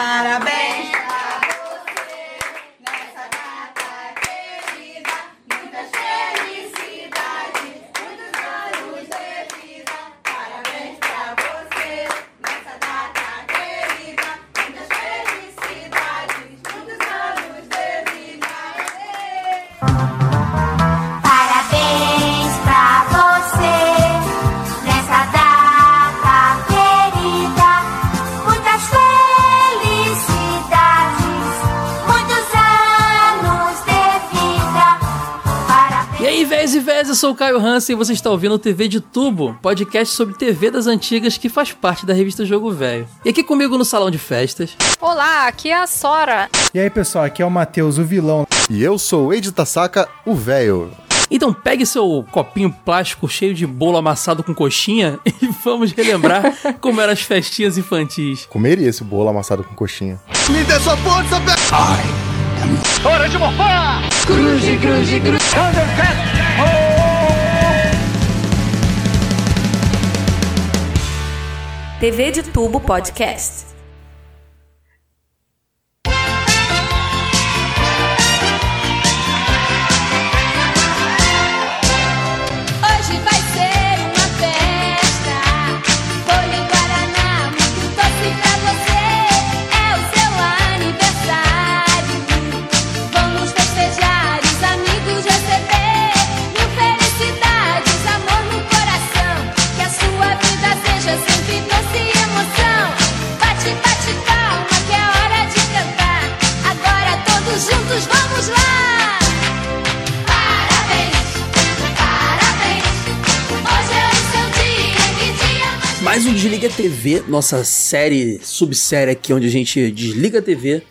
Parabéns sou o Caio Hansen e você está ouvindo o TV de Tubo, podcast sobre TV das antigas que faz parte da revista Jogo Velho. E aqui comigo no salão de festas, Olá, aqui é a Sora. E aí, pessoal, aqui é o Matheus, o vilão. E eu sou o Eide Tasaka, o velho. Então pegue seu copinho plástico cheio de bolo amassado com coxinha e vamos relembrar como eram as festinhas infantis. Comeria esse bolo amassado com coxinha. TV de Tubo Podcast. Desliga TV, nossa série, subsérie aqui onde a gente desliga a TV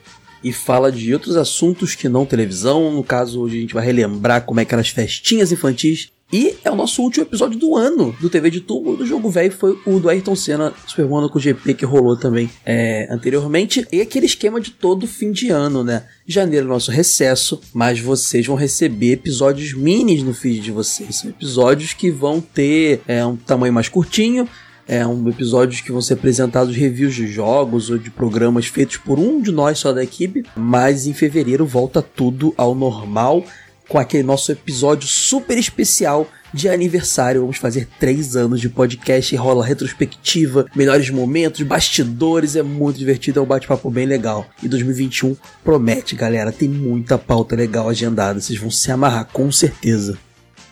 e fala de outros assuntos que não televisão. No caso, hoje a gente vai relembrar como é que eram as festinhas infantis. E é o nosso último episódio do ano do TV de tubo. do jogo velho foi o do Ayrton Senna Super Monaco GP que rolou também é, anteriormente. E aquele esquema de todo fim de ano, né? Janeiro é o nosso recesso, mas vocês vão receber episódios minis no feed de vocês. São episódios que vão ter é, um tamanho mais curtinho, é um episódios que vão ser apresentados reviews de jogos ou de programas feitos por um de nós só da equipe, mas em fevereiro volta tudo ao normal com aquele nosso episódio super especial de aniversário. Vamos fazer três anos de podcast e rola retrospectiva, melhores momentos, bastidores, é muito divertido, é um bate-papo bem legal. E 2021 promete, galera, tem muita pauta legal agendada, vocês vão se amarrar com certeza.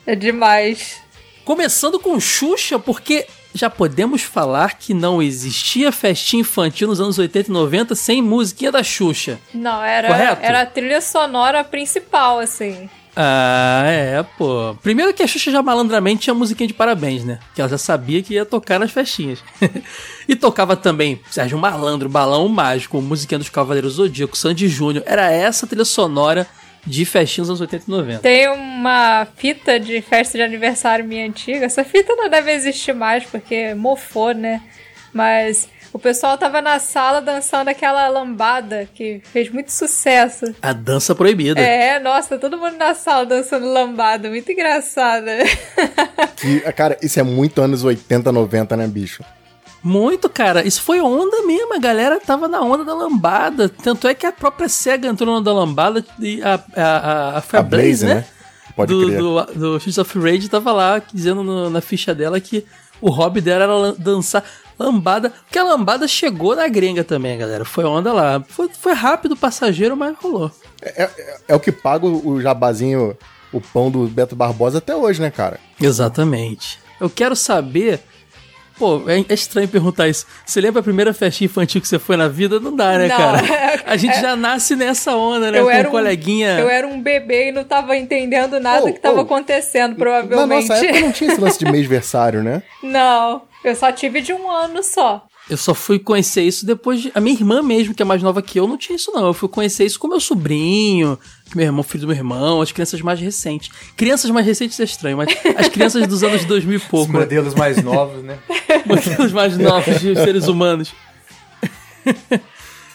É demais. Começando com Xuxa, porque já podemos falar que não existia festinha infantil nos anos 80 e 90 sem musiquinha da Xuxa. Não, era, Correto? era a trilha sonora principal, assim. Ah, é, pô. Primeiro que a Xuxa já malandramente tinha musiquinha de parabéns, né? Que ela já sabia que ia tocar nas festinhas. e tocava também Sérgio Malandro, Balão Mágico, musiquinha dos Cavaleiros Zodíaco, Sandy Júnior. Era essa trilha sonora de festinhas nos anos 80 e 90. Tem uma fita de festa de aniversário minha antiga. Essa fita não deve existir mais, porque mofou, né? Mas o pessoal tava na sala dançando aquela lambada que fez muito sucesso. A dança proibida. É, nossa, todo mundo na sala dançando lambada, muito engraçada. Que, cara, isso é muito anos 80, 90, né, bicho? Muito, cara. Isso foi onda mesmo. A galera tava na onda da lambada. Tanto é que a própria SEGA entrou na onda da lambada e a, a, a, a, foi a A Blaze, né? né? Pode do, crer. do, do Streets of Rage tava lá dizendo no- na ficha dela que o hobby dela era dançar lambada. Porque a lambada chegou na gringa também, galera. Foi onda lá. Foi, foi rápido, passageiro, mas rolou. É, é- é o que paga o jabazinho, o pão do Beto Barbosa até hoje, né, cara? Exatamente. Eu quero saber. Pô, é é estranho perguntar isso. Você lembra a primeira festinha infantil que você foi na vida? Não dá, né, Não, cara? é- A gente já nasce nessa onda, né? Eu com era um coleguinha. Eu era um bebê e não tava entendendo nada Oh, que tava oh. acontecendo, Na provavelmente. nossa época não tinha esse lance de mêsversário, né? Não, eu só tive de um ano só. Eu só fui conhecer isso depois de. A minha irmã mesmo, que é mais nova que eu, não tinha isso, não. Eu fui conhecer isso com meu sobrinho, meu irmão, filho do meu irmão, as crianças mais recentes. Crianças mais recentes é estranho, mas as crianças dos anos 2000 e Os pouco. né? modelos mais novos, né? modelos mais novos de seres humanos.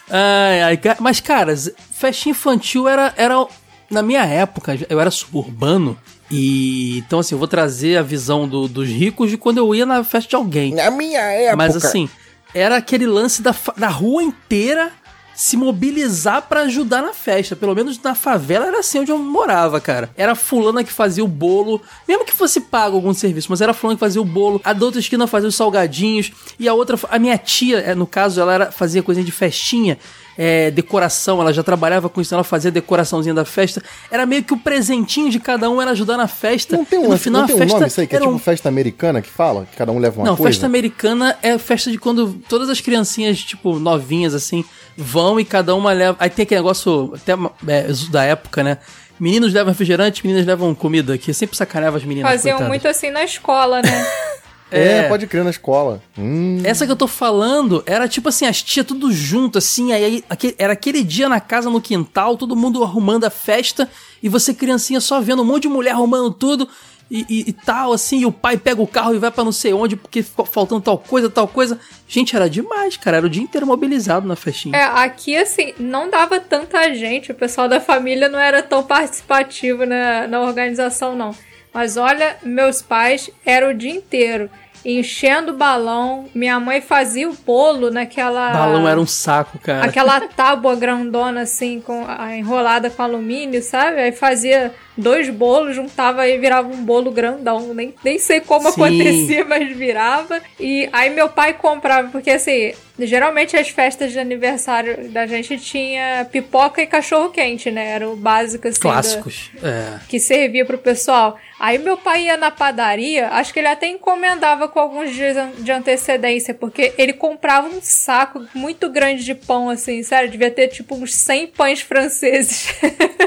ai, ai, mas, cara, festinha infantil era, era. Na minha época, eu era suburbano. E então, assim, eu vou trazer a visão do- dos ricos de quando eu ia na festa de alguém. Na minha época. Mas assim, era aquele lance da, da rua inteira se mobilizar pra ajudar na festa. Pelo menos na favela era assim onde eu morava, cara. Era fulana que fazia o bolo, mesmo que fosse pago algum serviço, mas era fulana que fazia o bolo. A da outra esquina fazia os salgadinhos e a outra, a minha tia, é, no caso, ela era, fazia coisinha de festinha. É, decoração, ela já trabalhava com isso, ela fazia decoraçãozinha da festa. Era meio que o presentinho de cada um era ajudar na festa. Não tem um, no final não tem a um festa nome isso aí, que é era tipo um- festa americana que fala? Que cada um leva uma não, coisa? festa americana é festa de quando todas as criancinhas, tipo, novinhas, assim, vão e cada uma leva. Aí tem aquele negócio até é, da época, né? Meninos levam refrigerante, meninas levam comida, que sempre sacaneava as meninas. Faziam coitadas. muito assim na escola, né? É, É. pode crer na escola. Hum, Essa que eu tô falando era tipo assim, as tias tudo junto, assim, aí, aí era aquele dia na casa, no quintal, todo mundo arrumando a festa, e você, criancinha, só vendo um monte de mulher arrumando tudo, e, e- e tal, assim, e o pai pega o carro e vai pra não sei onde, porque ficou faltando tal coisa, tal coisa. Gente, era demais, cara, era o dia inteiro mobilizado na festinha. É, aqui, assim, não dava tanta gente. O pessoal da família não era tão participativo na, na organização, não. Mas olha, meus pais eram o dia inteiro enchendo balão. Minha mãe fazia o bolo naquela. Balão era um saco, cara. Aquela tábua grandona, assim, com a, enrolada com alumínio, sabe? Aí fazia dois bolos, juntava e virava um bolo grandão. Nem, nem sei como Sim. acontecia, mas virava. E aí meu pai comprava, porque assim, geralmente as festas de aniversário da gente tinha pipoca e cachorro quente, né? Era o básico, assim. da- Clássicos. É. que servia pro pessoal. Aí meu pai ia na padaria, acho que ele até encomendava com alguns dias de antecedência, porque ele comprava um saco muito grande de pão, assim, sério, devia ter tipo uns 100 pães franceses.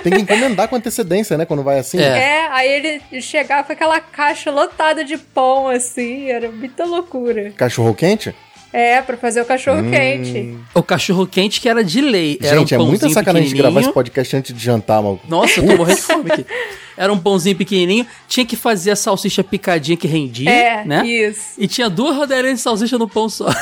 Tem que encomendar com antecedência, né? Quando vai assim. É. é, aí ele chegava com aquela caixa lotada de pão, assim, era muita loucura. Cachorro quente? É, pra fazer o cachorro quente. O cachorro quente que era de lei. Era Gente, um é muita sacanagem de gravar esse podcast antes de jantar, maluco. Nossa, eu tô morrendo de fome aqui. Era um pãozinho pequenininho, tinha que fazer a salsicha picadinha que rendia, É, né? isso. E tinha duas rodelinhas de salsicha no pão só.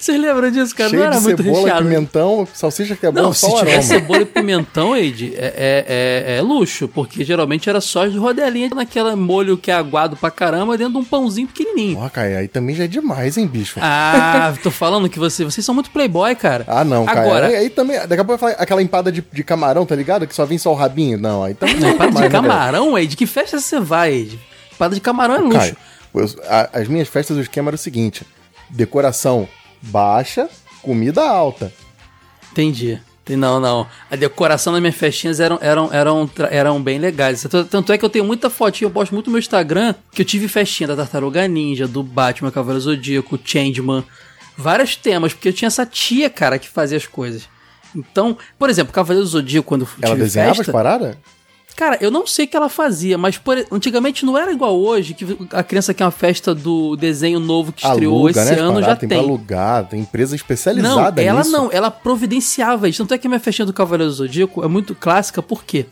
Vocês lembram disso, cara? Cheio não era de muito cebola, recheado. pimentão, salsicha que é bom, Não, só se tiver aroma. cebola e pimentão, Eide, é, é, é- é luxo, porque geralmente era só de rodelinha naquela molho que é aguado pra caramba dentro de um pãozinho pequenininho. Ó, cara, aí também já é demais, hein, bicho? Ah, tô falando que você, vocês são muito playboy, cara. Ah, não, cara. Agora, Aí, aí também, daqui a pouco vai falar aquela empada de, de camarão, tá ligado? Que só vem só o rabinho. Não, aí também Não, é para demais, de né, camarão, Eide? Que festa você vai, Eide? Espada de camarão é luxo. Eu- a- as minhas festas, o esquema era o seguinte: decoração baixa, comida alta. Entendi. Não, não. A decoração das minhas festinhas eram, eram, eram, eram bem legais. Tanto- é que eu tenho muita fotinha, eu posto muito no meu Instagram, que eu tive festinha da Tartaruga Ninja, do Batman, Cavaleiro Zodíaco, Changeman, vários temas, porque eu tinha essa tia, cara, que fazia as coisas. Então, por exemplo, Cavaleiro Zodíaco, quando Ela tive desenhava festa, as paradas? Cara, eu não sei o que ela fazia, mas por- antigamente não era igual hoje, que a criança quer uma festa do desenho novo que estreou Aluga, esse né? ano, já paradas, tem. tem. alugar, tem empresa Não, especializada ela nisso. não, ela providenciava isso. Tanto é que a minha festinha do Cavaleiro do Zodíaco é muito clássica, porque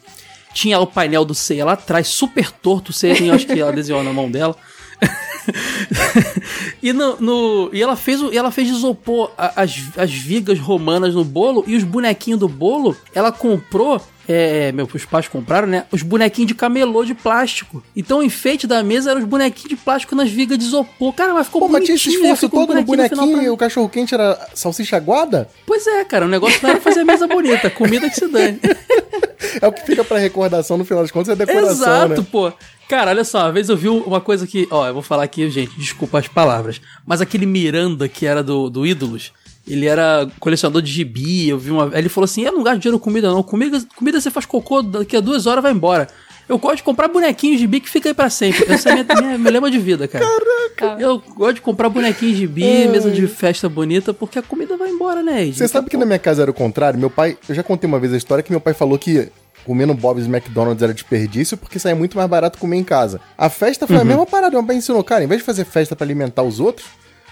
tinha o painel do Seiya lá atrás, super torto, o Seiya, eu acho que ela desenhou na mão dela. e, no, no- e ela fez e ela fez isopor as, as vigas romanas no bolo e os bonequinhos do bolo, ela comprou. É, meus pais compraram, né? Os bonequinhos de camelô de plástico. Então o enfeite da mesa eram os bonequinhos de plástico nas vigas de isopor. Cara, mas ficou Pô, mas tinha esse esforço todo no bonequinho no pra e o cachorro quente era salsicha aguada? Pois é, cara, o negócio não era fazer a mesa bonita, comida que se dane. É o que fica pra recordação no final das contas, é decoração, Exato, né? pô. Cara, olha só, uma vez eu vi uma coisa que. Ó, eu vou falar aqui, gente, desculpa as palavras. Mas aquele Miranda que era do, do Ídolos, ele era colecionador de gibi. Eu vi uma. Ele falou assim: eu não gasto dinheiro com comida, não. Comida, comida você faz cocô, daqui a duas horas vai embora. Eu gosto de comprar bonequinhos de gibi que fica aí pra sempre. Essa é minha, minha, meu lema de vida, cara. Caraca! Eu gosto de comprar bonequinhos de gibi, mesa de festa bonita, porque a comida vai embora, né? Você sabe que na minha casa era o contrário? Meu pai, eu já contei uma vez a história que meu pai falou que comendo Bob's e McDonald's era desperdício porque saía muito mais barato comer em casa. A festa foi a mesma parada. Meu pai ensinou, cara, em vez de fazer festa pra alimentar os outros,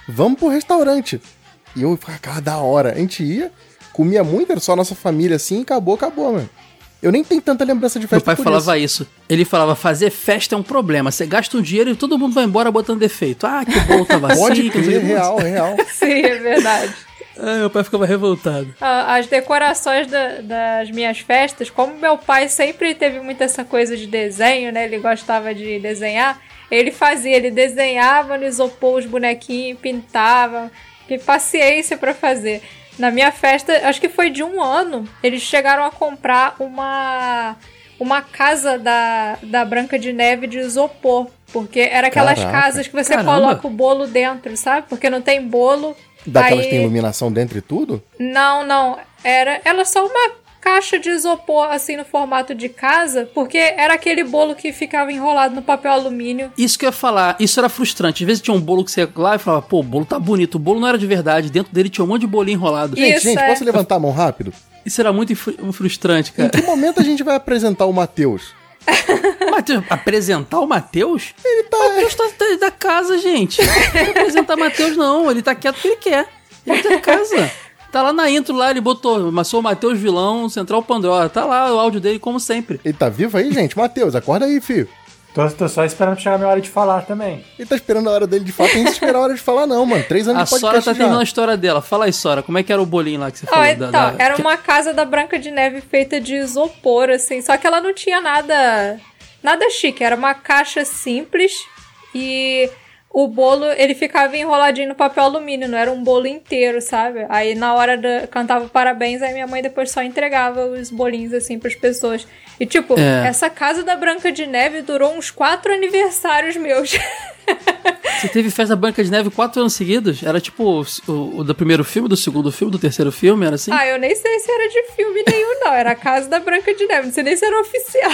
vamos pro restaurante. E eu ficava, cara, da hora. A gente ia, comia muito, era só a nossa família assim, e acabou, acabou, mano. Eu nem tenho tanta lembrança de Meu festa pai por falava isso. Ele falava, fazer festa é um problema. Você gasta um dinheiro e todo mundo vai embora botando defeito. Ah, que bom, tava isso. Pode assim. sei crer, real, real. Sim, é verdade. Ah, meu pai ficava revoltado. Ah, As decorações da- das minhas festas, como meu pai sempre teve muito essa coisa de desenho, né? Ele gostava de desenhar. Ele fazia, ele desenhava no isopor os bonequinhos, pintava. Que paciência pra fazer. Na minha festa, acho que foi de um ano, eles chegaram a comprar uma uma casa da, da Branca de Neve de isopor. Porque era aquelas Caraca. casas que você Caramba. coloca o bolo dentro, sabe? Porque não tem bolo. Daquelas aí... que tem iluminação dentro e tudo? Não, não. Era, era só uma caixa de isopor, assim, no formato de casa, porque era aquele bolo que ficava enrolado no papel alumínio. Isso que eu ia falar, isso era frustrante. Às vezes tinha um bolo que você ia lá e falava, pô, o bolo tá bonito. O bolo não era de verdade. Dentro dele tinha um monte de bolinho enrolado. E- Gente, Isso, gente, é. posso levantar a mão rápido? Isso era muito fru- frustrante, Em cara. que momento a gente vai apresentar o Matheus? Matheus, apresentar o Matheus? Ele tá. O Matheus tá da casa, gente. Não apresentar Matheus, não. Ele tá quieto porque ele quer. Ele tá da casa. Tá lá na intro lá, ele botou, mas sou o Matheus Vilão, Central Pandora. Tá lá o áudio dele, como sempre. Ele tá vivo aí, gente? Matheus, acorda aí, filho. Tô, tô só esperando chegar a minha hora de falar também. Ele tá esperando a hora dele de falar. Tem que esperar a hora de falar, não, mano. Três anos A de Sora podcast tá já. terminando a história dela. Fala aí, Sora, como é que era o bolinho lá que você Ó, falou? então, da- da- era uma casa da Branca de Neve feita de isopor, assim, só que ela não tinha nada nada chique, era uma caixa simples e o bolo, ele ficava enroladinho no papel alumínio, não era um bolo inteiro, sabe? Aí na hora da cantava parabéns, aí minha mãe depois só entregava os bolinhos assim pras pessoas. E tipo, É. essa casa da Branca de Neve durou uns quatro aniversários meus. Você teve festa Branca de Neve quatro anos seguidos? Era tipo o, o do primeiro filme, do segundo filme, do terceiro filme? Era assim? ah, eu nem sei se era de filme nenhum, não. Era a casa da Branca de Neve, não sei nem se era oficial.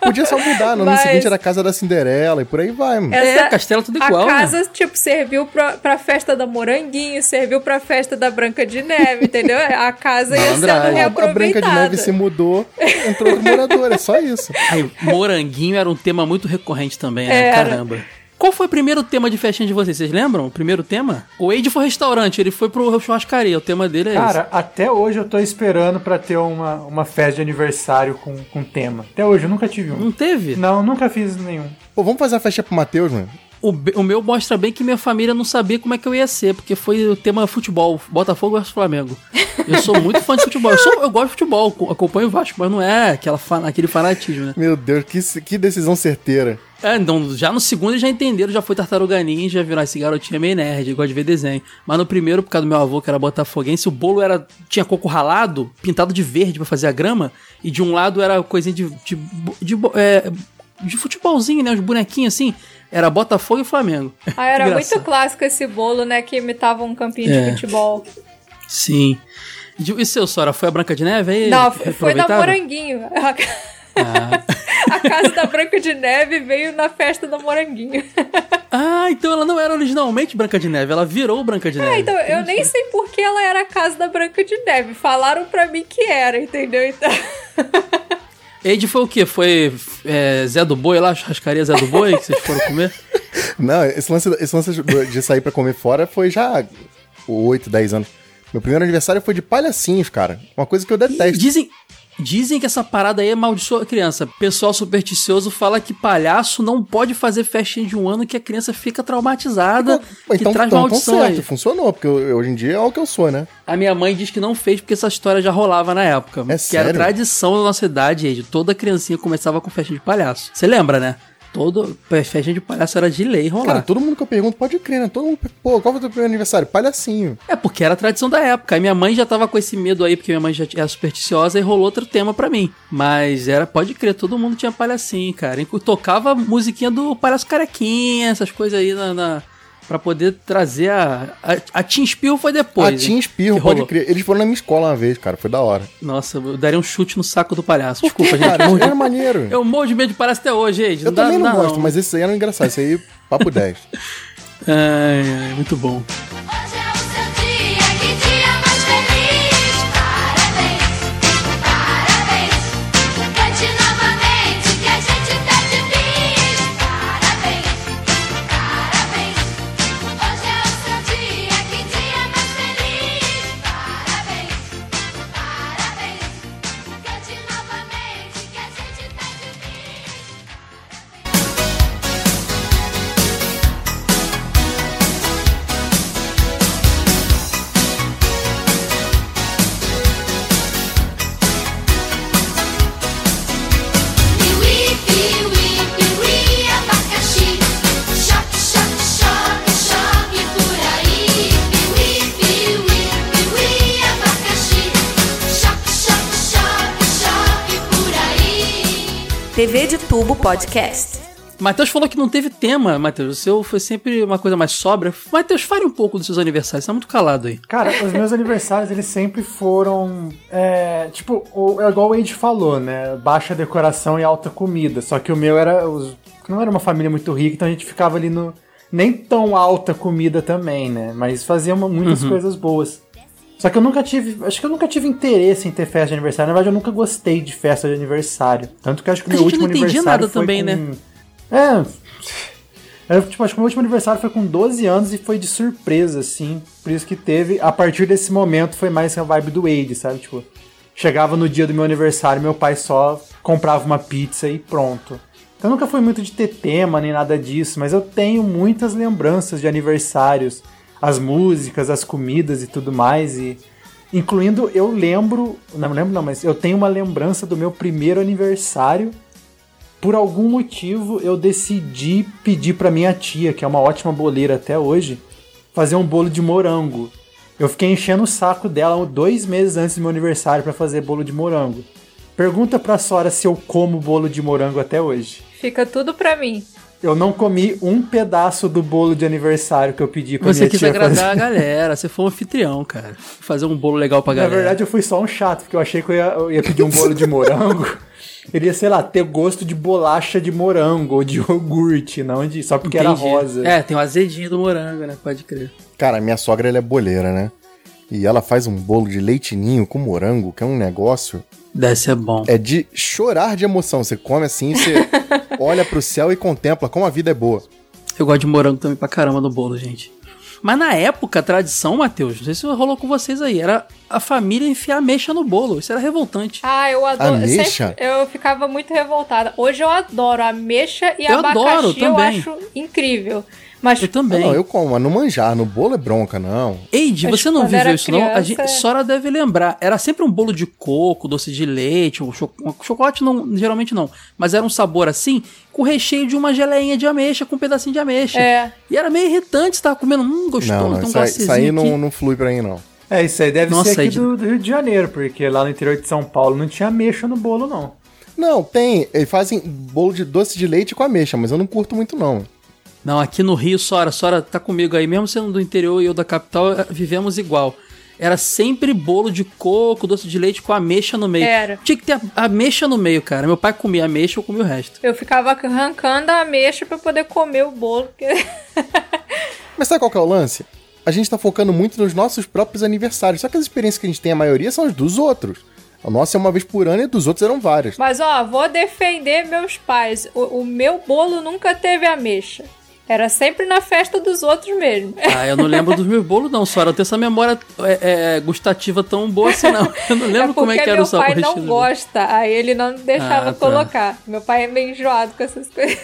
Podia só mudar. No ano Mas- seguinte era a casa da Cinderela e por aí vai, mano. É, Castelo tudo igual, A né? casa, tipo, serviu pra, pra festa da Moranguinho, serviu pra festa da Branca de Neve, entendeu? A casa ia sendo Malandragem. A, a Branca de reaproveitada. Neve se mudou, entrou outro morador, é só isso. Aí, moranguinho era um tema muito recorrente também, né? Era. Caramba. Qual foi o primeiro tema de festinha de vocês? Vocês lembram? O primeiro tema? O Wade foi restaurante, ele foi pro churrascaria. O tema dele é Cara, até hoje eu tô esperando pra ter uma, uma festa de aniversário com, com tema. Até hoje eu nunca tive esse. Não um. teve? Não, nunca fiz nenhum. Pô, vamos fazer a festa pro Matheus, mano. O, o meu mostra bem que minha família não sabia como é que eu ia ser, porque foi o tema futebol, Botafogo versus Flamengo. Eu sou muito fã de futebol. Eu, sou- eu gosto de futebol, co- acompanho o Vasco, mas não é aquela aquele fanatismo, né? Meu Deus, que, que decisão certeira. É, então, já no segundo eles já entenderam, já foi Tartaruga Ninja, viram esse garotinho é meio nerd, gosta de ver desenho. Mas no primeiro, por causa do meu avô, que era botafoguense, o bolo era tinha coco ralado, pintado de verde pra fazer a grama, e de um lado era coisinha de, de, de, bo- é, de futebolzinho, né, os bonequinhos assim. Era Botafogo e Flamengo. Ah, era muito clássico esse bolo, né? Que imitava um campinho É. de futebol. Sim. E seu, Sora, foi a Branca de Neve aí? Não, foi Reaproveitava? Moranguinho. A casa da Branca de Neve veio na festa do Moranguinho. Ah, então ela não era originalmente Branca de Neve, ela virou Branca de Neve. É, então, eu nem sei por que ela era a casa da Branca de Neve. Falaram pra mim que era, entendeu? Então. Age foi o quê? Foi é, Zé do Boi lá, churrascaria Zé do Boi, que vocês foram comer? Não, esse lance, esse lance de- de sair pra comer fora foi já 8, 10 anos. Meu primeiro aniversário foi de palhacinhos, cara. Uma coisa que eu detesto. Dizem, dizem que essa parada aí amaldiçoa a criança. Pessoal supersticioso fala que palhaço não pode fazer festinha de um ano que a criança fica traumatizada, Pô, que então, traz então, então maldição certo, aí. funcionou, porque eu- hoje em dia é o que eu sou, né? A minha mãe diz que não fez porque essa história já rolava na época. É que era sério? tradição da nossa idade, Age. Toda criancinha começava com festinha de palhaço. Você lembra, né? Todo festinha de palhaço era de lei rolar. Cara, todo mundo que eu pergunto pode crer, né? Todo mundo, pô, qual foi o teu primeiro aniversário? Palhacinho. É, porque era a tradição da época. Aí minha mãe já tava com esse medo aí, porque minha mãe já era supersticiosa e rolou outro tema pra mim. Mas era, pode crer, todo mundo tinha palhacinho, cara. Tocava musiquinha do Palhaço Carequinha, essas coisas aí na. na pra poder trazer a. A, a Teen Spill foi depois. a Team Espirro, que pode rolou. crer. Eles foram na minha escola uma vez, cara, foi da hora. Nossa, eu daria um chute no saco do palhaço. Desculpa, gente. Cara, morro de- era maneiro. Eu morro de medo de palhaço até hoje, gente. Eu dá- também não dá gosto, mas esse aí era engraçado. Esse aí, papo 10. Ai, ai, muito bom. TV de Tubo Podcast. Matheus falou que não teve tema, Matheus. O seu foi sempre uma coisa mais sóbria. Matheus, fale um pouco dos seus aniversários. Você tá muito calado aí. Cara, os meus aniversários, eles sempre foram. é, tipo, o- é igual o Wade falou, né? Baixa decoração e alta comida. Só que o meu era. Os, não era uma família muito rica, então a gente ficava ali no. Nem tão alta comida também, né? Mas fazia uma- muitas coisas boas. Só que eu nunca tive. Acho que eu nunca tive interesse em ter festa de aniversário. Na verdade, eu nunca gostei de festa de aniversário. Tanto que eu acho que o meu último aniversário nada foi também, com... né? É. Eu, tipo, acho que o meu último aniversário foi com 12 anos e foi de surpresa, assim. Por isso que teve. A partir desse momento foi mais a vibe do Wade, sabe? Tipo, chegava no dia do meu aniversário, meu pai só comprava uma pizza e pronto. Então nunca fui muito de ter tema nem nada disso, mas eu tenho muitas lembranças de aniversários, as músicas, as comidas e tudo mais. E incluindo, eu lembro. Não lembro, não, mas eu tenho uma lembrança do meu primeiro aniversário por algum motivo eu decidi pedir pra minha tia, que é uma ótima boleira até hoje, fazer um bolo de morango. Eu fiquei enchendo o saco dela dois meses antes do meu aniversário pra fazer bolo de morango. Pergunta pra Sora se eu como bolo de morango até hoje. Fica tudo pra mim. Eu não comi um pedaço do bolo de aniversário que eu pedi pra Você minha quis agradar fazer. a galera. Você foi um anfitrião, cara. Fazer um bolo legal pra Na galera. verdade, eu fui só um chato, porque eu achei que eu ia, eu ia pedir um bolo de morango. Ele ia, sei lá, ter gosto de bolacha de morango ou de iogurte, não de só porque era Entendi. rosa. É, tem o azedinho do morango, né? Pode crer. Cara, minha sogra ela é boleira, né? E ela faz um bolo de leitinho com morango, que é um negócio. Deve ser bom. É de chorar de emoção. Você come assim, você olha pro céu e contempla como a vida é boa. Eu gosto de morango também pra caramba no bolo, gente. Mas na época, a tradição, Matheus, não sei se rolou com vocês aí, era a família enfiar ameixa no bolo. Isso era revoltante. Ah, eu adoro. Ameixa? eu ficava muito revoltada. Hoje eu adoro a ameixa e Eu abacaxi. adoro eu também. acho incrível. Mas Eu também. Não, eu como, mas não manjar. No bolo é bronca, não. Eide, você não viveu isso não? A criança, gente, é. Sora deve lembrar. Era sempre um bolo de coco, doce de leite, um cho- um chocolate não, geralmente não. Mas era um sabor assim, com recheio de uma geleinha de ameixa, com um pedacinho de ameixa. É. E era meio irritante, você tava comendo, hum, gostoso, Não, não. tem um Isso isso aí não, não flui pra mim, não. É, isso aí deve Nossa, ser aqui do, do Rio de Janeiro, porque lá no interior de São Paulo não tinha ameixa no bolo, não. Não, tem. Eles fazem bolo de doce de leite com ameixa, mas eu não curto muito, não. Não, aqui no Rio, Sora, Sora tá comigo aí, mesmo sendo do interior e eu da capital, eh, vivemos igual. Era sempre bolo de coco, doce de leite com ameixa no meio. Era. Tinha que ter a- ameixa no meio, cara. Meu pai comia ameixa, eu comia o resto. Eu ficava arrancando a ameixa pra poder comer o bolo. porque- Mas sabe qual que é o lance? A gente tá focando muito nos nossos próprios aniversários. Só que as experiências que a gente tem, a maioria, são as dos outros. O nosso é uma vez por ano e dos outros eram várias. Mas ó, vou defender meus pais. O, o meu bolo nunca teve ameixa. Era sempre na festa dos outros mesmo. Ah, eu não lembro dos meus bolos, não, Sora. Eu tenho essa memória é, é, gustativa tão boa assim, não. Eu não lembro é como é que era meu o sabor pai não do- gosta, aí ele não deixava Ah, tá. colocar. Meu pai é meio enjoado com essas coisas.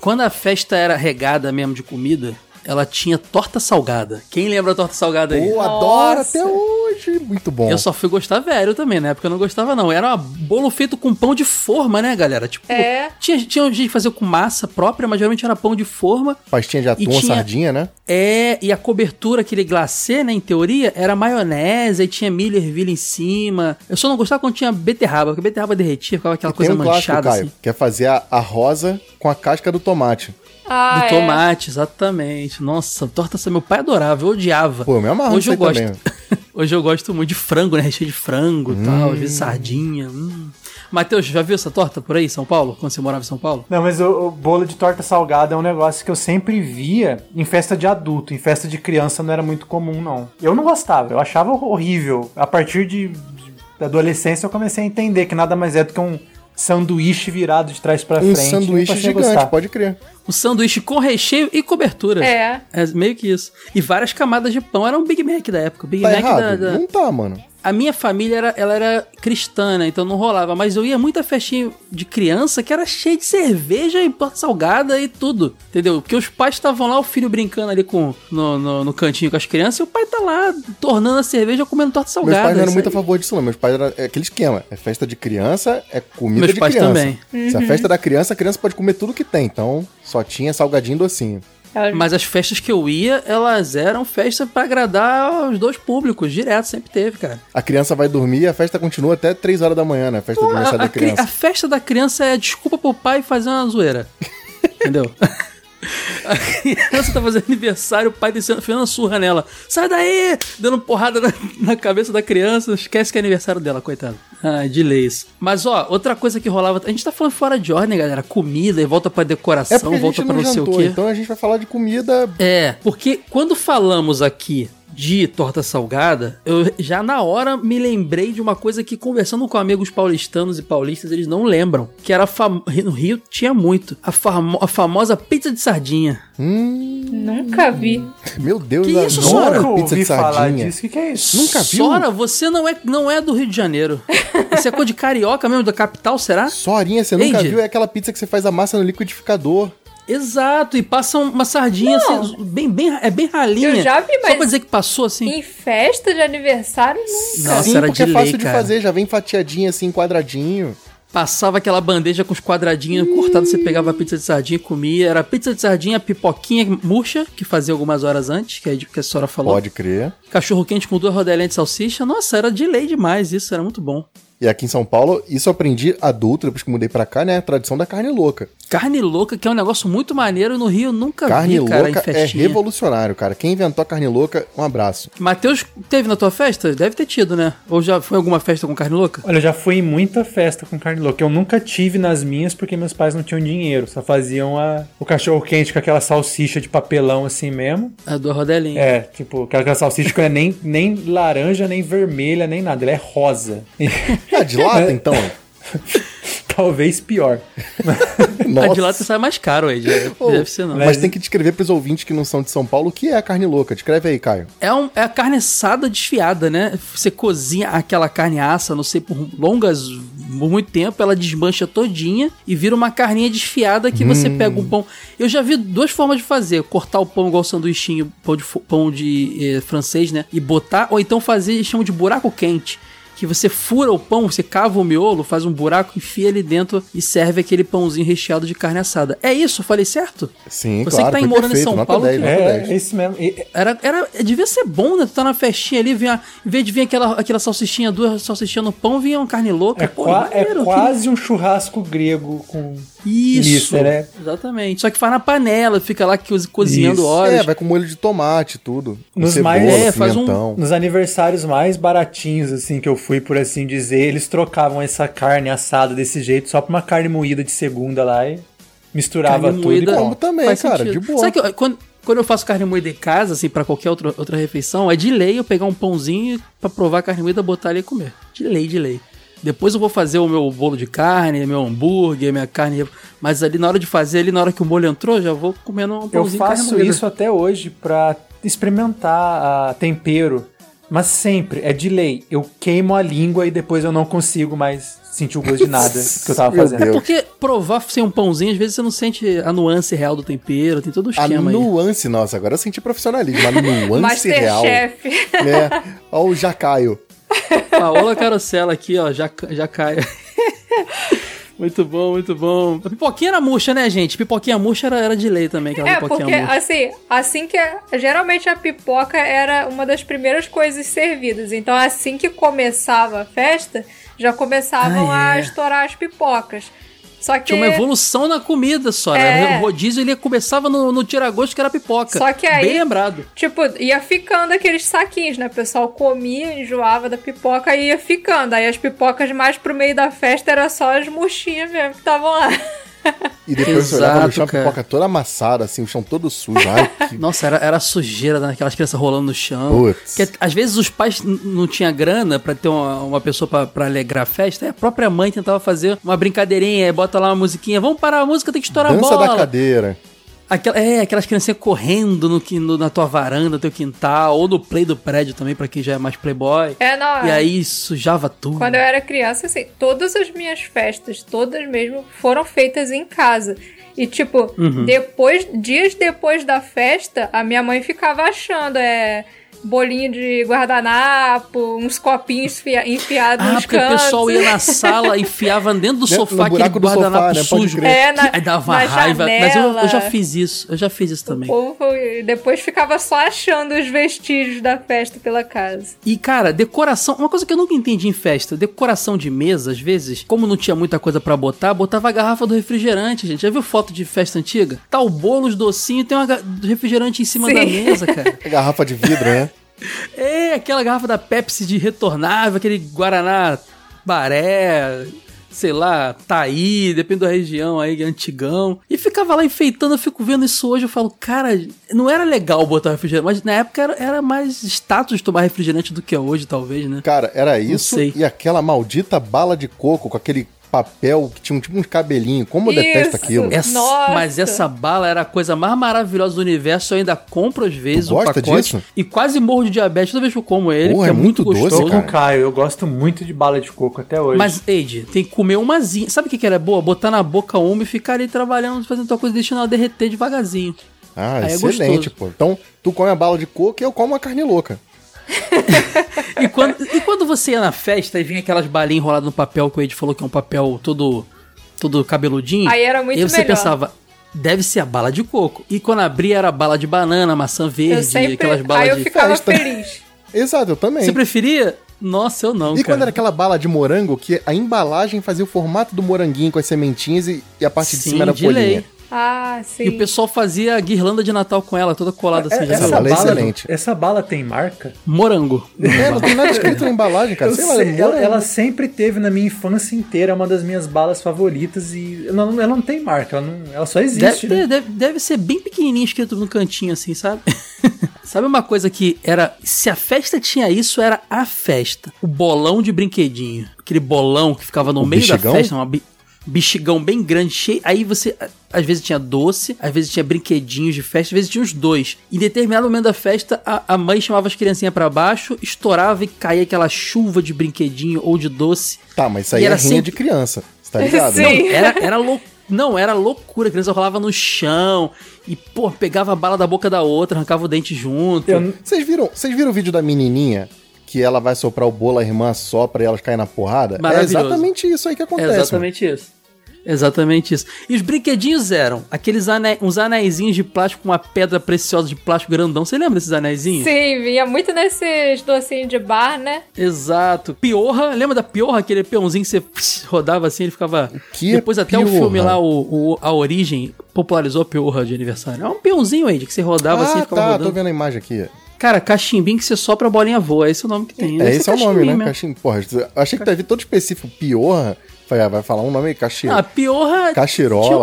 Quando a festa era regada mesmo de comida, ela tinha torta salgada. Quem lembra da torta salgada aí? Pô, adoro até hoje. Muito bom. Eu só fui gostar velho também, né? Porque eu não gostava, não. Era um bolo feito com pão de forma, né, galera? Tipo, É. tinha, tinha gente que fazia com massa própria, mas geralmente era pão de forma. Pastinha de atum, E tinha- sardinha, né? É, e a cobertura, aquele glacê, né, em teoria, era maionese, aí tinha milho e ervilha em cima. Eu só não gostava quando tinha beterraba, porque beterraba derretia, ficava aquela Tem coisa um clássico, manchada, Caio, assim. que é fazer a, a rosa com a casca do tomate. Ah, Do é. tomate, exatamente. Nossa, torta meu pai adorava, eu odiava. Pô, eu me amarro Hoje eu gosto. também. Hoje eu gosto muito de frango, né? Recheio de frango e tal, às vezes sardinha. Hum. Matheus, já viu essa torta por aí, em São Paulo? Quando você morava em São Paulo? Não, mas o, o bolo de torta salgada é um negócio que eu sempre via em festa de adulto. Em festa de criança não era muito comum, não. Eu não gostava, eu achava horrível. A partir de, de- da adolescência eu comecei a entender que nada mais é do que um sanduíche virado de trás pra Um frente. sanduíche passei a gigante, gostar. pode crer. Um sanduíche com recheio e cobertura. É. É meio que isso. E várias camadas de pão. Era um Big Mac da época. O Big Tá Mac errado? da, da- Não tá, mano. A minha família era, ela era cristã, né? Então não rolava. Mas eu ia muita festinha de criança que era cheia de cerveja e torta salgada e tudo. Entendeu? Porque os pais estavam lá, o filho brincando ali com, no, no, no cantinho com as crianças, e o pai tá lá tornando a cerveja comendo torta salgada. Meus pais não eram muito a favor disso, não. Meus pais eram é aquele esquema. É festa de criança, é comida Meus de pais criança. também. Se a festa é da criança, a criança pode comer tudo que tem. Então, só tinha salgadinho e docinho. Ela- Mas as festas que eu ia, elas eram festas pra agradar os dois públicos, direto, sempre teve, cara. A criança vai dormir e a festa continua até 3 horas da manhã, né? A festa de A, aniversário a da cri- a criança. festa da criança é desculpa pro pai fazer uma zoeira. Entendeu? A criança tá fazendo aniversário, o pai descendo, fazendo uma surra nela. Sai daí! Dando porrada na, na cabeça da criança. Esquece que é aniversário dela, coitado. Ah, de leis. Mas, ó, outra coisa que rolava. A gente tá falando fora de ordem, galera. Comida, e volta pra É decoração, a volta pra não não sei o jantou, quê. então a gente vai falar de comida. É, porque quando falamos aqui de torta salgada, eu já na hora me lembrei de uma coisa que conversando com amigos paulistanos e paulistas, eles não lembram, que era fam... no Rio tinha muito, a, famo- a famosa pizza de sardinha. Hum, Nunca vi. meu Deus, Que isso, Sora? Nunca pizza ouvi de falar sardinha. disso. O que, que é isso? Nunca viu? Sora, você não é, não é do Rio de Janeiro. Isso é coisa de carioca mesmo, da capital, será? Sorinha, você nunca viu? É aquela pizza que você faz a massa no liquidificador. Exato, e passa uma sardinha Não. assim, bem, bem, é bem ralinha. Eu já vi, Só mas- pra dizer que passou assim. Em festa de aniversário, nunca. Nossa, Sim, era porque de é fácil lei, de cara. fazer, já vem fatiadinha assim, quadradinho. Passava aquela bandeja com os quadradinhos cortados, você pegava a pizza de sardinha e comia. Era pizza de sardinha, pipoquinha murcha, que fazia algumas horas antes, que, é de- que a senhora falou. Pode crer. Cachorro quente com duas rodelinhas de salsicha. Nossa, era de lei demais isso, era muito bom. E aqui em São Paulo, isso eu aprendi adulto, depois que mudei pra cá, né? A tradição da carne louca. Carne louca, que é um negócio muito maneiro, no Rio eu nunca Carne vi, cara, em louca é revolucionário, cara. Quem inventou a carne louca, um abraço. Matheus, teve na tua festa? Deve ter tido, né? Ou já foi alguma festa com carne louca? Olha, eu já fui em muita festa com carne louca. Eu nunca tive nas minhas porque meus pais não tinham dinheiro. Só faziam a, o cachorro quente com aquela salsicha de papelão assim mesmo. A do rodelinha. É, tipo, aquela salsicha que não é nem, nem laranja, nem vermelha, nem nada. Ela é rosa. Ah, de lata, então? Talvez pior. A de lá sai mais caro, aí. Ô, Deve ser não. Mas tem que descrever pros ouvintes que não são de São Paulo o que é a carne louca. Descreve aí, Caio. É, um- é a carne assada desfiada, né? Você cozinha aquela carne assa, não sei, por longas, por muito tempo, ela desmancha todinha e vira uma carninha desfiada que você pega um pão. Eu já vi duas formas de fazer: cortar o pão igual sanduichinho, pão de, pão de eh, francês, né? E botar, ou então fazer, eles chamam de buraco quente. Que você fura o pão, você cava o miolo, faz um buraco, enfia ele dentro e serve aquele pãozinho recheado de carne assada. É isso? Falei certo? Sim, Você claro. que tá foi morando em São Paulo, 10, que- É, 10. é isso mesmo. E- Era, era, devia ser bom, né? Tu tá na festinha ali, vinha, em vez de vir aquela, aquela salsichinha, duas salsichinhas no pão, vinha uma carne louca. É, Pô, qua- é maneiro, quase um churrasco grego com. que- Isso, Isso, né? exatamente. Só que faz na panela, fica lá co- cozinhando Isso. horas. É, vai com molho de tomate, tudo. Nos cebola, mais- É, faz um-. Nos aniversários mais baratinhos, assim, que eu fui, por assim dizer, eles trocavam essa carne assada desse jeito só pra uma carne moída de segunda lá e misturava Carne tudo moída. e Como também, Faz cara, sentido. de boa. Sabe que eu- quando, quando eu faço carne moída em casa, assim, pra qualquer outra, outra refeição, é de lei eu pegar um pãozinho pra provar a carne moída, botar ali e comer. De lei, de lei. Depois eu vou fazer o meu bolo de carne, meu hambúrguer, minha carne. Mas ali na hora de fazer, ali na hora que o molho entrou, já vou comendo um Eu pãozinho de carne faço moída. isso até hoje pra experimentar a tempero, mas sempre, é de lei. Eu queimo a língua e depois eu não consigo mais sentir o gosto de nada que eu tava fazendo. Deus. Porque provar sem um pãozinho, às vezes você não sente a nuance real do tempero, tem todo o A esquema aí. nuance, nossa, agora eu senti profissionalismo. A nuance real. Masterchef. É, ó o Jacaio. Paola Carosella aqui, ó, já, já cai. Muito bom, muito bom. A pipoquinha era murcha, né, gente? Pipoquinha murcha era, era de lei também, aquela É, pipoquinha porque murcha. assim, assim que geralmente a pipoca era uma das primeiras coisas servidas. Então, assim que começava a festa, já começavam Ah, é. a estourar as pipocas. Só que Tinha uma evolução na comida só, É. né? O rodízio ele começava no, no tiragosto que era pipoca. Só que aí- Bem lembrado. Tipo, ia ficando aqueles saquinhos, né? O pessoal comia, enjoava da pipoca e ia ficando. Aí as pipocas mais pro meio da festa era só as murchinhas mesmo que estavam lá. E depois você olhava no Exato, chão, a cara. pipoca toda amassada, assim, o chão todo sujo. Ai, que... Nossa, era, era sujeira daquelas crianças rolando no chão. Putz. Porque às vezes os pais não tinham grana pra ter uma, uma pessoa pra, pra alegrar a festa, e a própria mãe tentava fazer uma brincadeirinha, bota lá uma musiquinha, vamos parar a música, tem que estourar a Dança bola. da cadeira. Aquela, é, aquelas criancinhas correndo no, no- na tua varanda, no teu quintal, ou no play do prédio também, pra quem já é mais playboy. É, não. E aí sujava tudo. Quando eu era criança, assim, todas as minhas festas, todas mesmo, foram feitas em casa. E, tipo, Uhum. depois, dias depois da festa, a minha mãe ficava achando, é. Bolinho de guardanapo, uns copinhos enfia- enfiados Ah, nos porque o pessoal ia na sala, enfiava dentro do Dentro- sofá no aquele guardanapo sofá, né? Sujo. crer. É, na- Aí dava na raiva. Mas eu, eu já janela. fiz isso. Eu já fiz isso O também. povo depois ficava só achando os vestígios da festa pela casa. E, cara, decoração. Uma coisa que eu nunca entendi em festa: decoração de mesa, às vezes, como não tinha muita coisa pra botar, botava a garrafa do refrigerante, gente. Já viu foto de festa antiga? Tá o bolo, os docinhos, tem uma ga- refrigerante em cima Sim. da mesa, cara. É garrafa de vidro, né? É, aquela garrafa da Pepsi de retornável, aquele Guaraná Baré, sei lá, Taí, depende da região aí, antigão. E ficava lá enfeitando, eu fico vendo isso hoje, eu falo, cara, não era legal botar refrigerante, mas na época era, era mais status tomar refrigerante do que é hoje, talvez, né? Cara, era isso e aquela maldita bala de coco com aquele papel que tinha um, tipo uns cabelinhos. Como eu detesto Isso. aquilo. Essa- Nossa. Mas essa bala era a coisa mais maravilhosa do universo. Eu ainda compro às vezes Tu um gosta pacote. disso? E quase morro de diabetes toda vez que eu como ele. Porra, porque é muito doce, gostoso. Tô com o cara. Caio, eu gosto muito de bala de coco até hoje. Mas, Eide, tem que comer umazinha. Sabe o que, que era boa? Botar na boca uma e ficar ali trabalhando, fazendo tua coisa, deixando ela derreter devagarzinho. Ah, Aí é excelente, gostoso. pô. Então, tu come a bala de coco e eu como a carne louca. E quando, e quando você ia na festa e vinha aquelas balinhas enroladas no papel que o Eide falou que é um papel todo, todo cabeludinho. Aí era muito E aí você melhor. pensava, deve ser a bala de coco. E quando abria era bala de banana, maçã Eu verde, sempre. aquelas Aí balas eu de. ficava festa. feliz. Exato, eu também. Você preferia? Nossa, eu não, E cara. quando era aquela bala de morango que a embalagem fazia o formato do moranguinho com as sementinhas e, e a parte de Sim, cima era de folhinha. lei. Ah, sim. E o pessoal fazia a guirlanda de Natal com ela, toda colada assim, É- essa bala é excelente. Essa bala tem marca? Morango. É, não tem nada escrito na embalagem, cara. Eu Sei lá, sei, é ela, ela sempre teve na minha infância inteira uma das minhas balas favoritas e ela não, ela não tem marca, ela, não- ela só Deve, existe. né? ter- deve, deve ser bem pequenininho escrito no cantinho assim, sabe? sabe uma coisa que era. Se a festa tinha isso, era a festa. O bolão de brinquedinho. Aquele bolão que ficava no O meio bexigão? da festa, uma bexigão bem grande, cheio. Aí você. Às vezes tinha doce, às vezes tinha brinquedinhos de festa, às vezes tinha os dois. Em determinado momento da festa, a, a mãe chamava as criancinhas pra baixo, estourava e caía aquela chuva de brinquedinho ou de doce. Tá, mas isso aí E é era rinha sempre- de criança. Você tá ligado? Sim. né? Era, era lou- Não, era loucura. A criança rolava no chão e, pô, pegava a bala da boca da outra, arrancava o dente junto. Vocês viram, vocês viram o vídeo da menininha que ela vai soprar o bolo, a irmã sopra e elas caem na porrada? É exatamente isso aí que É acontece. mano. exatamente isso. Exatamente isso. E os brinquedinhos eram aqueles ane... uns anéisinhos de plástico com uma pedra preciosa de plástico grandão. Você lembra desses anéisinhos? Sim, vinha muito nesses docinhos de bar, né? Exato. Piorra, lembra da piorra? Aquele peãozinho que você pss, rodava assim, ele ficava. que é Depois até o piorra? filme lá, o, o- a origem, popularizou a piorra de aniversário. É um peãozinho aí, que você rodava assim Ah, e ficava tá, rodando. tô vendo a imagem aqui. Cara, cachimbinho que você sopra a bolinha voa. Esse é o nome que tem. É, esse ser é o nome, né? mesmo. Cachim... Porra, eu achei que deve todo específico piorra. Ah, vai falar um nome aí, cachi... Ah, piorra.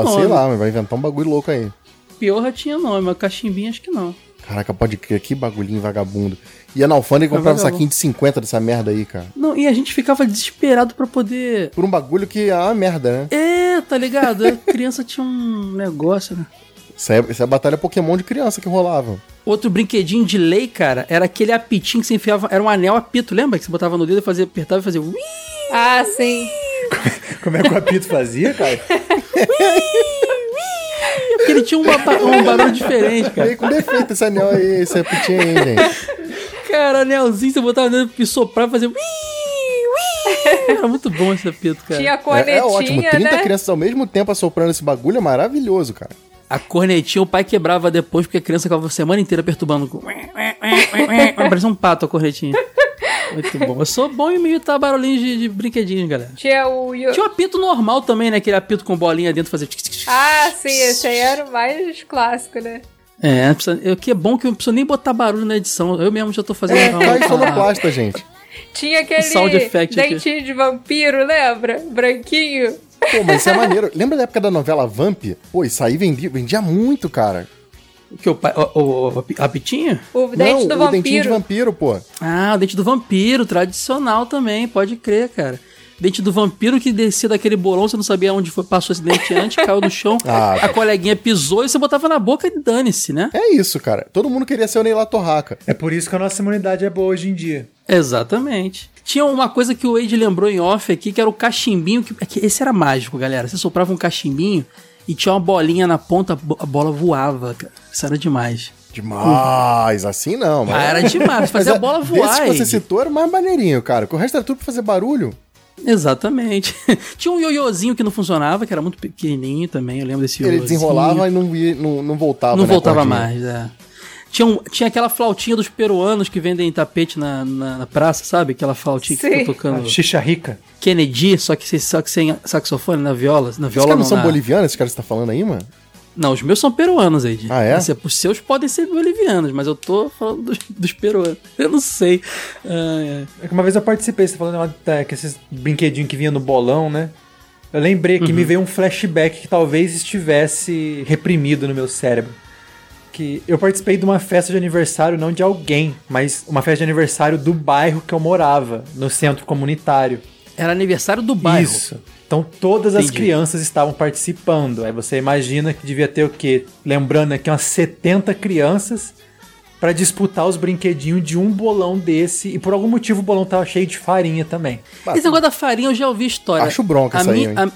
nome. sei lá, mas vai inventar um bagulho louco aí. Piorra tinha nome, mas cachimbinho acho que não. Caraca, pode crer, que bagulhinho vagabundo. Ia na alfândega e comprava um vagabundo. saquinho de 50 dessa merda aí, cara. Não, e a gente ficava desesperado pra poder. Por um bagulho que é uma merda, né? É, tá ligado? A criança tinha um negócio, né? Isso é, isso é batalha Pokémon de criança que rolava. Outro brinquedinho de lei, cara, era aquele apitinho que você enfiava. Era um anel apito, lembra? Que você botava no dedo e fazia, apertava e fazia. Ah, sim. Como é que o apito fazia, cara? Porque ele tinha um, ba- um barulho diferente, cara. Veio com defeito esse anel aí, esse apitinho aí, gente. Cara, anelzinho, você botava dedo e soprava e fazia. Era muito bom esse apito, cara. Tinha É, cornetinha, é ótimo, 30 né? crianças ao mesmo tempo assoprando esse bagulho é maravilhoso, cara. A cornetinha o pai quebrava depois porque a criança ficava a semana inteira perturbando. Parecia um pato a cornetinha. Muito bom. Eu sou bom em imitar barulhinhos de, de brinquedinhos, galera. Tinha o. Tinha um apito normal também, né? Aquele apito com bolinha dentro fazer. Ah, sim, esse aí era o mais clássico, né? É, o que é bom que eu não preciso nem botar barulho na edição. Eu mesmo já tô fazendo. É, uma- uma- sonoplasta, gente. Tinha aquele sound effect aqui. dentinho de vampiro, lembra? Branquinho. Pô, mas isso é maneiro. Lembra da época da novela Vamp? Pô, isso aí vendia, vendia muito, cara. O que? O, o, o, o apitinho? O dente Não, do o dentinho de vampiro. vampiro, pô. Ah, o dente do vampiro, tradicional também, pode crer, cara. Dente do vampiro que descia daquele bolão, você não sabia onde foi, passou esse dente antes, caiu no chão, Ah, a coleguinha pisou e você botava na boca e dane-se, né? É isso, cara. Todo mundo queria ser o Neila Torraca. É por isso que a nossa imunidade é boa hoje em dia. Exatamente. Tinha uma coisa que o Wade lembrou em off aqui, que era o cachimbinho. Que, é que esse era mágico, galera. Você soprava um cachimbinho e tinha uma bolinha na ponta, a bo- a bola voava, cara. Isso era demais. Demais, assim não. Ah, era demais, fazer a bola voar. Esse que você citou era mais maneirinho, cara. Que o resto era tudo pra fazer barulho. Exatamente. Tinha um ioiôzinho que não funcionava, que era muito pequenininho também, eu lembro desse Ele ioiôzinho. desenrolava e não, ia- não, não voltava. Não né, voltava mais, é. Tinha, um- tinha aquela flautinha dos peruanos que vendem tapete na, na, na praça, sabe? Aquela flautinha que Sim. fica tocando Xixa rica. Kennedy, só que, só que sem saxofone, na viola. Na viola caras não, não são na- bolivianos, esses caras que você tá falando aí, mano? Não, os meus são peruanos, Ed. Ah, é? Assim, os seus podem ser bolivianos, mas eu tô falando dos, dos peruanos. Eu não sei. Ah, é. É que Uma vez eu participei, você falando é, que esses brinquedinhos que vinha no bolão, né? Eu lembrei que me veio um flashback que talvez estivesse reprimido no meu cérebro. Que eu participei de uma festa de aniversário, não de alguém, mas uma festa de aniversário do bairro que eu morava, no centro comunitário. Era aniversário do bairro. Isso. Então todas as Entendi. crianças estavam participando. Aí você imagina que devia ter o quê? Lembrando aqui umas 70 crianças pra disputar os brinquedinhos de um bolão desse. E por algum motivo o bolão tava cheio de farinha também. Esse negócio da farinha eu já ouvi história. Acho bronca A isso aí, a-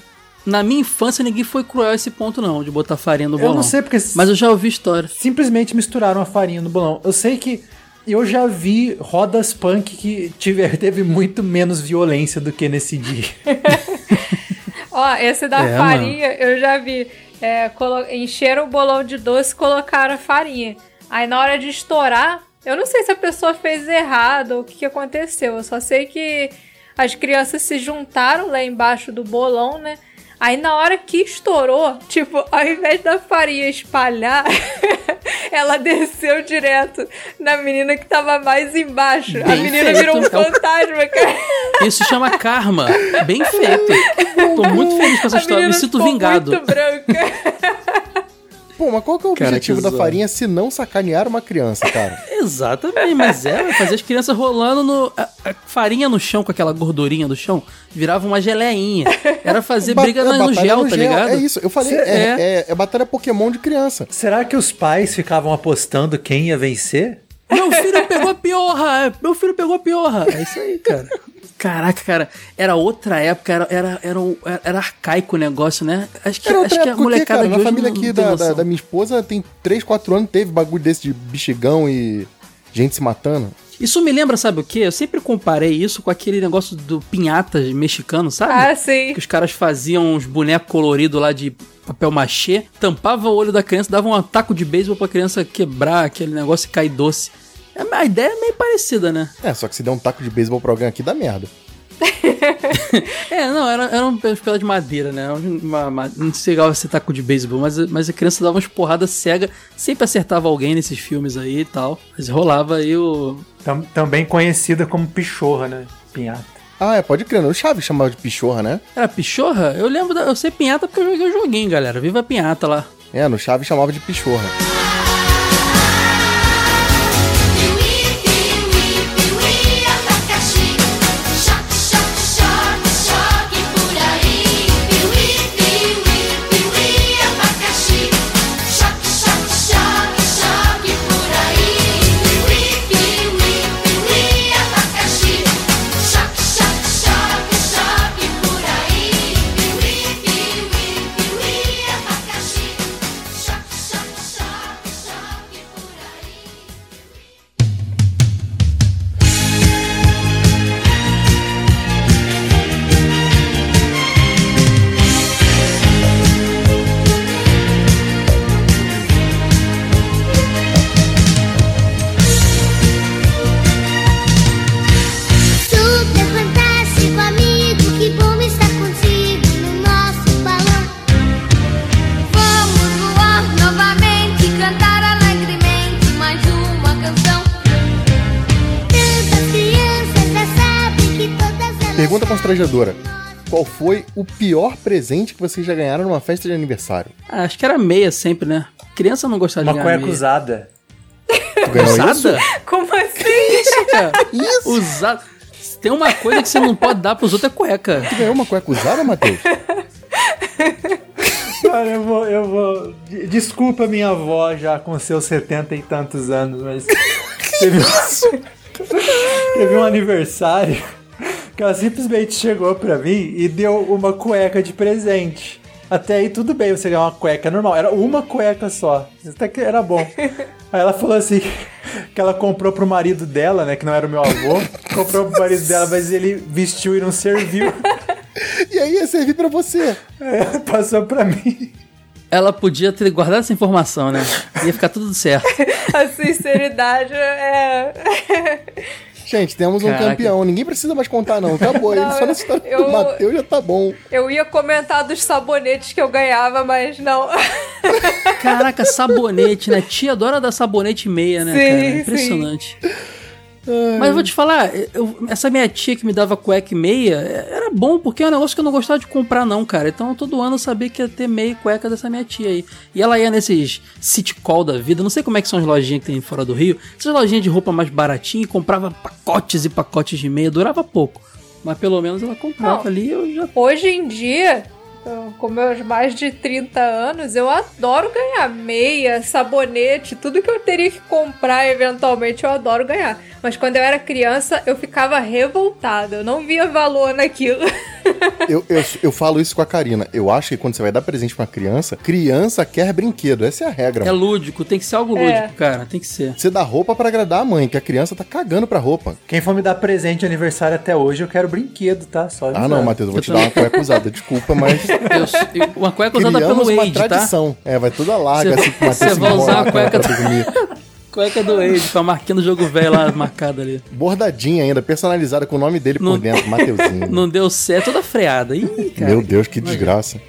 Na minha infância ninguém foi cruel a esse ponto não, de botar farinha no Eu bolão. não sei porque Mas eu já ouvi história. simplesmente misturaram a farinha no bolão. Eu sei que eu já vi rodas punk que tive, teve muito menos violência do que nesse dia. Ó, esse da É, farinha, eu já vi. É, encheram o bolão de doce e colocaram a farinha. Aí na hora de estourar, eu não sei se a pessoa fez errado ou o que, que aconteceu. Eu só sei que as crianças se juntaram lá embaixo do bolão, né? Aí na hora que estourou, tipo, ao invés da farinha espalhar, ela desceu direto na menina que tava mais embaixo. a Bem menina feito. virou um É o- fantasma, cara. Isso chama karma. Bem feito. Tô muito feliz com essa A história, me sinto vingado. muito branca. Pô, mas qual que é o Cara, objetivo da farinha se não sacanear uma criança, cara? Exatamente, mas é, fazer as crianças rolando no. A, a farinha no chão com aquela gordurinha do chão virava uma geleinha. Era fazer Ba- briga é no, gel, no tá gel, ligado? É isso, eu falei, Cê- é, é- é batalha Pokémon de criança. Será que os pais ficavam apostando quem ia vencer? Meu filho pegou a piorra! é, Meu filho pegou a piorra! É isso aí, cara. Caraca, cara, era outra época, era, era, era, era arcaico o negócio, né? Acho que, Era acho que a molecada cara? de família aqui da, da, da minha esposa tem 3, 4 anos, teve bagulho desse de bexigão e gente se matando. Isso me lembra, sabe o quê? Eu sempre comparei isso com aquele negócio do pinhata mexicano, sabe? Ah, sim. Que os caras faziam uns bonecos coloridos lá de papel machê, tampava o olho da criança, dava um taco de beisebol pra criança quebrar aquele negócio e cair doce. É, A ideia é meio parecida, né? É, só que se der um taco de beisebol pra alguém aqui, dá merda. É, não, era, era um pela de madeira, né? Uma, uma, não sei se ser taco de beisebol, mas, mas a criança dava umas porradas cega, sempre acertava alguém nesses filmes aí e tal. Mas rolava aí o. Tam- também conhecida como pichorra, né? Pinhata. Ah, é, pode crer. né? O Chaves chamava de pichorra, né? Era pichorra? Eu lembro, da, eu sei pinhata porque eu joguei o joguinho, galera. Viva a pinhata lá. É, no Chaves chamava de pichorra. Constrangedora. Qual foi o pior presente que vocês já ganharam numa festa de aniversário? Ah, acho que era meia sempre, né? Criança não gostava Uma de ganhar cueca meia. usada. Tu ganhou isso? Usada? Como assim? Isso, cara. Isso. Usada. Tem uma coisa que você não pode dar pros outros é cueca. Tu ganhou uma cueca usada, Matheus? Cara, eu vou, eu vou. de- Desculpa minha avó já com seus 70 e tantos anos, mas. Teve um, teve um aniversário que ela simplesmente chegou pra mim e deu uma cueca de presente. Até aí tudo bem você ganhar uma cueca normal. Era uma cueca só. Até que era bom. Aí ela falou assim que ela comprou pro marido dela, né? Que não era o meu avô. comprou pro marido dela, mas ele vestiu e não serviu. E aí ia servir pra você. Ela passou pra mim. Ela podia ter guardado essa informação, né? Ia ficar tudo certo. A sinceridade é. Gente, temos um Caraca. campeão. Ninguém precisa mais contar, não. Acabou. Não, Só na história eu- do Matheus já tá bom. Eu ia comentar dos sabonetes que eu ganhava, mas não. Caraca, sabonete, né? Tia adora dar sabonete meia, né, Sim, cara? sim. Mas eu vou te falar, eu- essa minha tia que me dava cueca e meia, era bom, porque é um negócio que eu não gostava de comprar, não, cara. Então todo ano eu sabia que ia ter meia e cueca dessa minha tia aí. E ela ia nesses city call da vida, não sei como é que são as lojinhas que tem fora do Rio, essas lojinhas de roupa mais baratinha e comprava pacotes e pacotes de meia, durava pouco. Mas pelo menos ela comprava Não. ali eu já. Hoje em dia, eu- com meus mais de 30 anos, eu adoro ganhar meia, sabonete, tudo que eu teria que comprar eventualmente, eu adoro ganhar. Mas quando eu era criança, eu ficava revoltada, eu não via valor naquilo. Eu, eu, eu falo isso com a Karina. Eu acho que quando você vai dar presente pra uma criança, criança quer brinquedo. Essa é a regra. É mano. lúdico, tem que ser algo É. lúdico, cara. Tem que ser. Você dá roupa pra agradar a mãe, que a criança tá cagando pra roupa. Quem for me dar presente de aniversário até hoje, eu quero brinquedo, tá? Só Ah, não. Matheus, eu vou te dar uma cueca usada. Desculpa, mas. Uma cueca usada Criamos pelo uma Wade, tá? tradição. É, vai toda larga, assim, com uma você vai usar a cueca dormir. Cueca do Wade, com a marquinha do jogo velho lá marcada ali. Bordadinha ainda, personalizada com o nome dele Não- por dentro, Mateuzinho. Não deu certo, toda freada. Ih, cara. Meu Deus, que desgraça.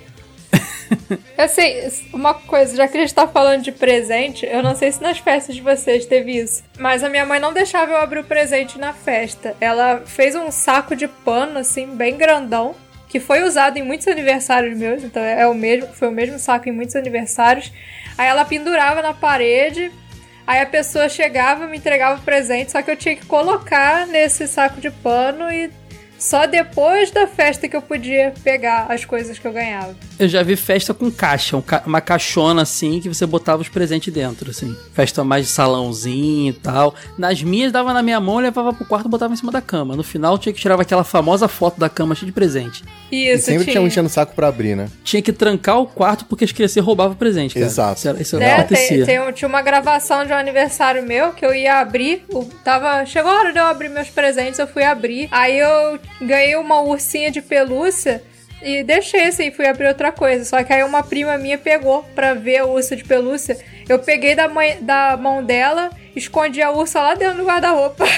Assim, uma coisa, já que a gente tá falando de presente, eu não sei se nas festas de vocês teve isso, mas a minha mãe não deixava eu abrir o presente na festa. Ela fez um saco de pano, assim, bem grandão, que foi usado em muitos aniversários meus, então é o mesmo, foi o mesmo saco em muitos aniversários. Aí ela pendurava na parede, aí a pessoa chegava, me entregava o presente, só que eu tinha que colocar nesse saco de pano e só depois da festa que eu podia pegar as coisas que eu ganhava. Eu já vi festa com caixa, um ca- uma caixona assim, que você botava os presentes dentro, assim. Festa mais de salãozinho e tal. Nas minhas, dava na minha mão, eu levava pro quarto e botava em cima da cama. No final, tinha que tirar aquela famosa foto da cama cheia de presente. E Isso, sempre tinha. tinha um enchendo o saco pra abrir, né? Tinha que trancar o quarto porque as crianças roubavam o presente, cara. Exato. Isso, era- isso É, acontecia. tem, tem tinha uma gravação de um aniversário meu que eu ia abrir. tava, chegou a hora de eu abrir meus presentes, eu fui abrir. Aí eu ganhei uma ursinha de pelúcia e deixei assim, fui abrir outra coisa. Só que aí uma prima minha pegou pra ver a ursa de pelúcia. Eu peguei da, mãe- da mão dela, escondi a ursa lá dentro do guarda-roupa.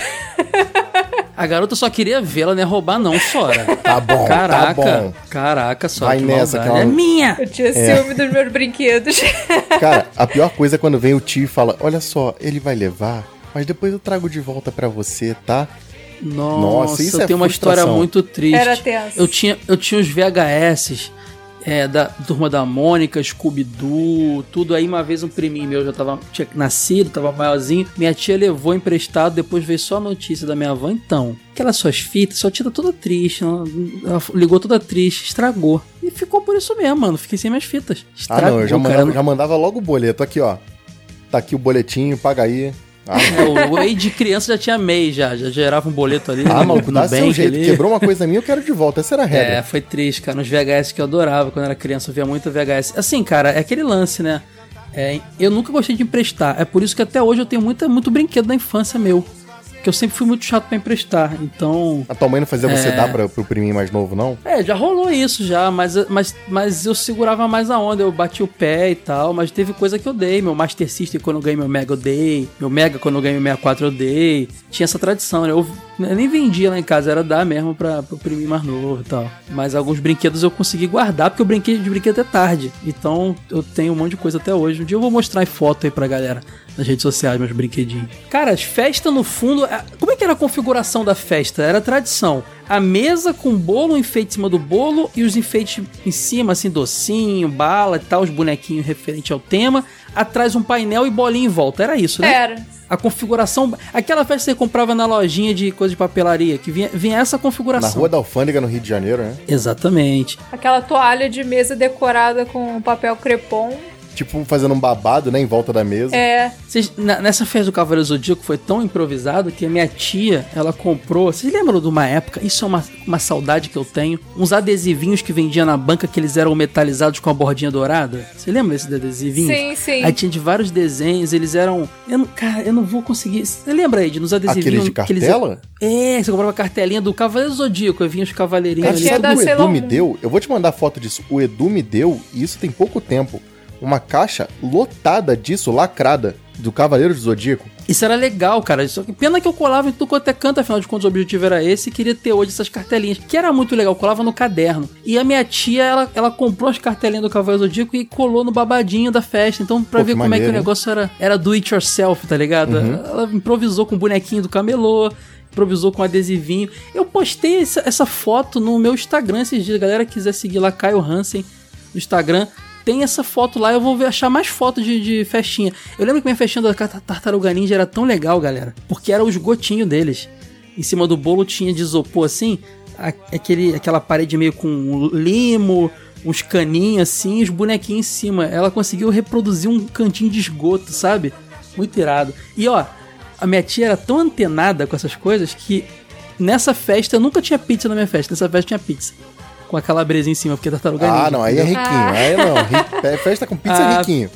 A garota só queria vê-la, ia roubar não, Sora. Tá bom, Caraca, tá bom. caraca, Sora, Vai que nessa, maldade. que ela- É minha! Eu tinha ciúme dos meus brinquedos. Cara, a pior coisa é quando vem o tio e fala: Olha só, ele vai levar, mas depois eu trago de volta pra você, tá? Nossa, Nossa, isso eu é tenho uma história muito triste. Era tenso. Eu tinha, eu tinha os VHS é, da Turma da Mônica, Scooby-Doo, tudo aí. Uma vez um priminho meu já tava, tinha nascido, tava maiorzinho. Minha tia levou emprestado, depois veio só a notícia da minha avó. Então, aquelas suas fitas, sua tia tá toda triste. Ela, ela ligou toda triste, estragou. E ficou por isso mesmo, mano. Fiquei sem minhas fitas. Ah, Estragou, não, eu já cara. mandava, já mandava logo o boleto. Aqui, ó. Tá aqui o boletinho, paga aí. Ah, É, o Wade de criança já tinha MEI, já, já gerava um boleto ali. ah maluco, dá seu jeito. ali. Quebrou uma coisa minha, eu quero de volta. Essa era a regra. É, foi triste, cara. Nos VHS que eu adorava quando era criança, eu via muito VHS. Assim, cara, é aquele lance, né? É, eu nunca gostei de emprestar. É por isso que até hoje eu tenho muita, muito brinquedo da infância meu. Que eu sempre fui muito chato pra emprestar. Então. A tua mãe não fazia você É. dar pra, pro priminho mais novo, não? É, já rolou isso já, mas, mas, mas eu segurava mais a onda, eu bati o pé e tal, mas teve coisa que eu dei. Meu Master System, quando eu ganhei meu Mega, eu dei. Meu Mega, quando eu ganhei meu 64, eu dei. Tinha essa tradição, né? Eu, eu nem vendia lá em casa, era dar mesmo pra, pro priminho mais novo e tal. Mas alguns brinquedos eu consegui guardar, porque eu brinquei de brinquedo até tarde. Então eu tenho um monte de coisa até hoje. Um dia eu vou mostrar em foto aí pra galera nas redes sociais, meus brinquedinhos. Cara, as festas no fundo. a- Como é que era a configuração da festa? Era tradição. A mesa com bolo, um enfeite em cima do bolo e os enfeites em cima, assim, docinho, bala e tal, os bonequinhos referente ao tema. Atrás um painel e bolinha em volta. Era isso, né? Era. A configuração. Aquela festa que você comprava na lojinha de coisa de papelaria, que vinha, vinha essa Na configuração. Rua da Alfândega, no Rio de Janeiro, né? Exatamente. Aquela toalha de mesa decorada com papel crepom. Tipo, fazendo um babado, né, em volta da mesa. É, na- nessa festa do Cavaleiro Zodíaco foi tão improvisado que a minha tia, ela comprou. Vocês lembram de uma época? Isso é uma, uma saudade que eu tenho. Uns adesivinhos que vendia na banca que eles eram metalizados com a bordinha dourada. Você lembra desses adesivinhos? Sim, sim. Aí tinha de vários desenhos, eles eram. Eu não- cara, eu não vou conseguir. Você lembra aí de nos adesivinhos? Aqueles de que eles- cartela? É, você comprava a cartelinha do Cavaleiro Zodíaco, aí vinha os cavaleirinhos Cara, ali. da o Edu me deu? Eu vou te mandar foto disso. O Edu me deu, e isso tem pouco tempo, uma caixa lotada disso, lacrada, do Cavaleiro do Zodíaco. Isso era legal, cara. Só que pena que eu colava em tudo quanto é canto, afinal de contas o objetivo era esse e queria ter hoje essas cartelinhas. Que era muito legal, eu colava no caderno. E a minha tia, ela, ela comprou as cartelinhas do Cavaleiro Zodíaco e colou no babadinho da festa. Então, pra Pô, ver como é que maneiro, o hein? negócio era, era do it yourself, tá ligado? Ela improvisou com o bonequinho do camelô. Improvisou com adesivinho. Eu postei essa, essa foto no meu Instagram esses dias. A galera quiser seguir lá, Caio Hansen, no Instagram. Tem essa foto lá, eu vou achar mais fotos de, de festinha. Eu lembro que minha festinha da Tar- Tartaruga Ninja era tão legal, galera. Porque era os gotinhos deles. Em cima do bolo tinha de isopor assim, aquele, aquela parede meio com limo, uns caninhos assim, os bonequinhos em cima. Ela conseguiu reproduzir um cantinho de esgoto, sabe? Muito irado. E ó, a minha tia era tão antenada com essas coisas que nessa festa eu nunca tinha pizza na minha festa. Nessa festa tinha pizza. Com a calabresinha em cima, porque é tartaruga Ah, ninja, não, aí é riquinho. Aí não, ri- é festa com pizza Ah, riquinho.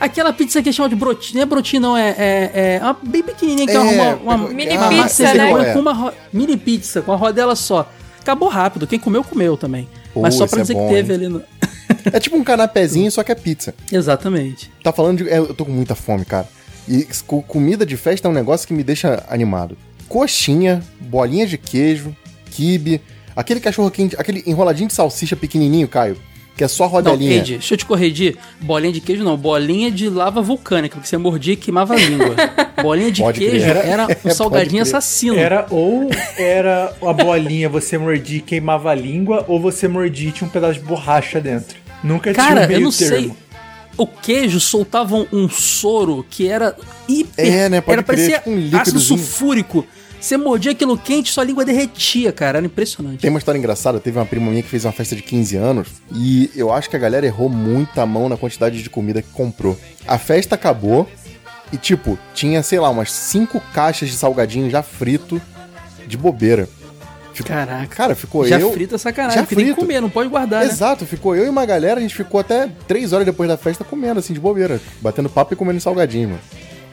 Aquela pizza que chama de brotinho, não é brotinho não, é, é, é uma bem pequenininha, que é, É, uma, uma, mini uma pizza, massa né? É. com uma ro- mini pizza, com a rodela só. Acabou rápido, quem comeu, comeu também. Pô, Mas só pra é dizer bom, que teve hein? ali no... É tipo um canapézinho, só que é pizza. Exatamente. Tá falando de. é, eu tô com muita fome, cara. E co- comida de festa é um negócio que me deixa animado. Coxinha, bolinha de queijo, quibe, aquele cachorro quente, aquele enroladinho de salsicha pequenininho, Caio, que é só Não, rodelinha. Ed, deixa eu te corrigir. Bolinha de queijo não, bolinha de lava vulcânica, porque você mordia e queimava a língua. bolinha de Pode queijo crer. era um Pode salgadinho assassino. Era ou era a bolinha, você mordia e queimava a língua, ou você mordia e tinha um pedaço de borracha dentro. Nunca tinha Cara, um meio eu não termo. sei. O queijo soltava um, um soro que era hiper. É, né? Pode era crer, parecia tipo um ácido sulfúrico. Você mordia aquilo quente, sua língua derretia, cara. Era impressionante. Tem uma história engraçada, teve uma prima minha que fez uma festa de 15 anos e eu acho que a galera errou muita mão na quantidade de comida que comprou. A festa acabou e, tipo, tinha, sei lá, umas 5 caixas de salgadinho já frito de bobeira. Ficou- Caraca. Cara, ficou Já eu. frita é sacanagem, Já porque tem que frito. comer, não pode guardar, né? Exato, ficou eu e uma galera, a gente ficou até 3 horas depois da festa comendo, assim, de bobeira. Batendo papo e comendo salgadinho, mano.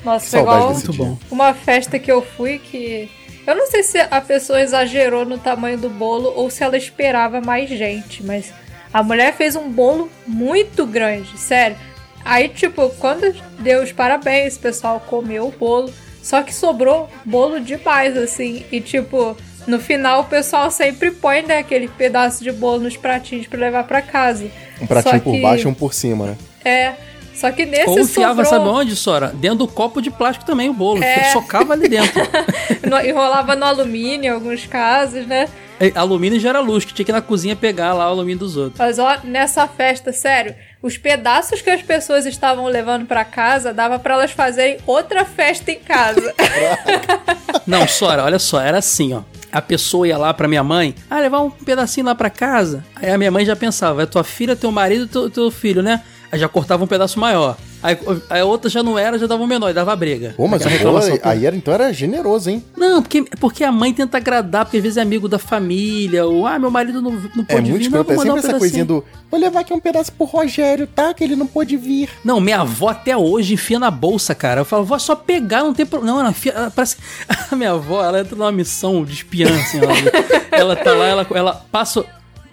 nossa, foi igual Muito dia. bom. uma festa que eu fui que. Eu não sei se a pessoa exagerou no tamanho do bolo ou se ela esperava mais gente, mas a mulher fez um bolo muito grande, sério. Aí, tipo, quando deu os parabéns, o pessoal comeu o bolo, só que sobrou bolo demais, assim, e tipo. No final, o pessoal sempre põe né, aquele pedaço de bolo nos pratinhos pra levar pra casa. Um pratinho por baixo e um por cima, né? É. Só que nesse Ou enfiava, sobrou... sabe onde, Sora? Dentro do copo de plástico também, o bolo. É. Socava ali dentro. enrolava no alumínio em alguns casos, né? E alumínio gera luz, que tinha que ir na cozinha pegar lá o alumínio dos outros. Mas ó, nessa festa, sério, os pedaços que as pessoas estavam levando pra casa dava pra elas fazerem outra festa em casa. Não, Sora, olha só, era assim, ó. A pessoa ia lá pra minha mãe, ah, levar um pedacinho lá pra casa. Aí a minha mãe já pensava, é tua filha, teu marido e teu, teu filho, né? Aí já cortava um pedaço maior. Aí, a outra já não era, já dava um menor, e dava briga. Pô, mas bolo reclamação toda. aí era, então era generoso, hein? Não, porque, porque a mãe tenta agradar, porque às vezes é amigo da família, ou ah, meu marido não, não É pôde muito vir, não. É vou sempre um essa coisinha do. Vou levar aqui um pedaço pro Rogério, tá? Que ele não pôde vir. Não, minha avó até hoje enfia na bolsa, cara. Eu falo, vó, é só pegar, não tem problema. Não, ela enfia. Ela parece... A minha avó, ela entra numa missão de espiã, assim. Ela, ela tá lá, ela, ela passa.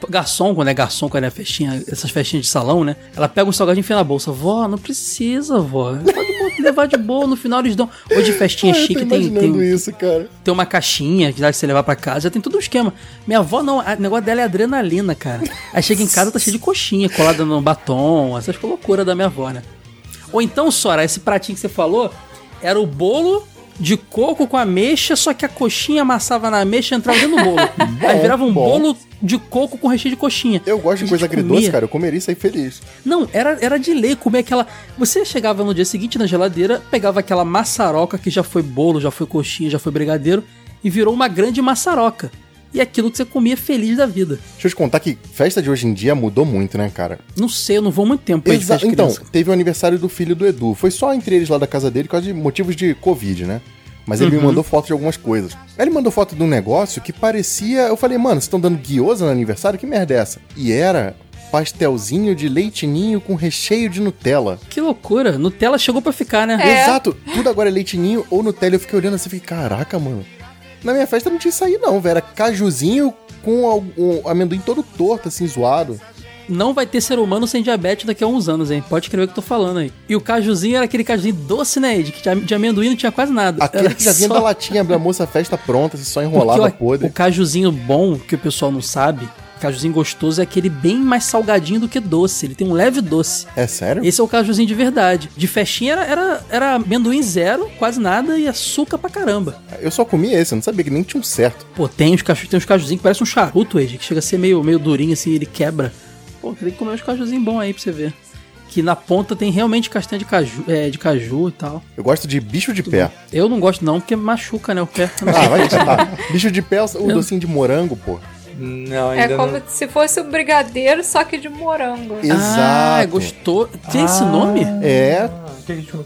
Garçom, quando é garçom, quando é festinha, essas festinhas de salão, né? Ela pega um salgadinho e enfia na bolsa. Vó, não precisa, vó. Pode levar de boa, no final eles dão. Hoje festinha Ah, eu tô chique tem, tem, isso, cara. tem uma caixinha que dá pra você levar pra casa, já tem todo um esquema. Minha avó não, o negócio dela é adrenalina, cara. Aí chega em casa, tá cheio de coxinha colada no batom, essas loucuras da minha avó, né? Ou então, Sora, esse pratinho que você falou era o bolo de coco com ameixa, só que a coxinha amassava na ameixa e entrava dentro do bolo. Aí virava um bom. bolo de coco com recheio de coxinha. Eu gosto de coisa agridoce, cara. Eu comeria isso aí feliz. Não, era, era de lei comer aquela. Você chegava no dia seguinte na geladeira, pegava aquela maçaroca que já foi bolo, já foi coxinha, já foi brigadeiro, e virou uma grande maçaroca. E aquilo que você comia feliz da vida. Deixa eu te contar que festa de hoje em dia mudou muito, né, cara? Não sei, eu não vou muito tempo Exa- de então, teve o aniversário do filho do Edu. Foi só entre eles lá da casa dele por causa de motivos de Covid, né? Mas ele me Uhum. mandou foto de algumas coisas. Aí ele mandou foto de um negócio que parecia. Eu falei, mano, vocês estão dando guiosa no aniversário? Que merda é essa? E era pastelzinho de leite ninho com recheio de Nutella. Que loucura, Nutella chegou pra ficar, né? É. Exato, tudo agora é leite ninho ou Nutella. Eu fiquei olhando assim e falei, caraca, mano. Na minha festa não tinha isso aí, não, velho. Era cajuzinho com o amendoim todo torto, assim, zoado. Não vai ter ser humano sem diabetes daqui a uns anos, hein? Pode escrever o que eu tô falando aí. E o cajuzinho era aquele cajuzinho doce, né, Ed? Que de- amendoim não tinha quase nada. Aquele Era que já vinha só- da latinha da moça festa pronta, assim, só o, podre. o cajuzinho bom, que o pessoal não sabe, cajuzinho gostoso é aquele bem mais salgadinho do que doce. Ele tem um leve doce. É sério? Esse é o cajuzinho de verdade. De festinha era, era, era amendoim zero, quase nada, e açúcar pra caramba. Eu só comi esse, eu não sabia que nem tinha um certo. Pô, tem uns, caju, tem uns cajuzinhos que parecem um charuto, Ed, que chega a ser meio, meio durinho assim, ele quebra. Pô, tem que comer uns cajuzinhos bons aí pra você ver. Que na ponta tem realmente castanha de caju, é, de caju e tal. Eu gosto de bicho de pé. Eu não gosto não, porque machuca, né, o pé. Ah, vai catar. Bicho de pé, o docinho de morango, pô. Não, É ainda como não. se fosse o brigadeiro, só que de morango. Ah, Exato. gostou. Tem esse nome? É, Ah,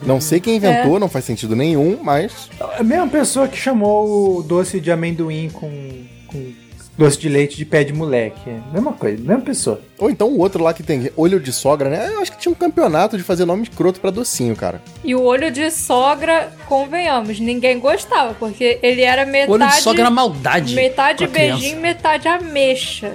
não- sei quem inventou, não faz sentido nenhum, mas. A mesma pessoa que chamou o doce de amendoim com, com doce de leite de pé de moleque. É Mesma coisa, mesma pessoa. Ou então o outro lá que tem olho de sogra, né? Eu acho que tinha um campeonato de fazer nome escroto pra docinho, cara. E o olho de sogra, convenhamos, ninguém gostava, porque ele era metade. Olho de sogra era maldade. Metade a criança. beijinho, metade ameixa.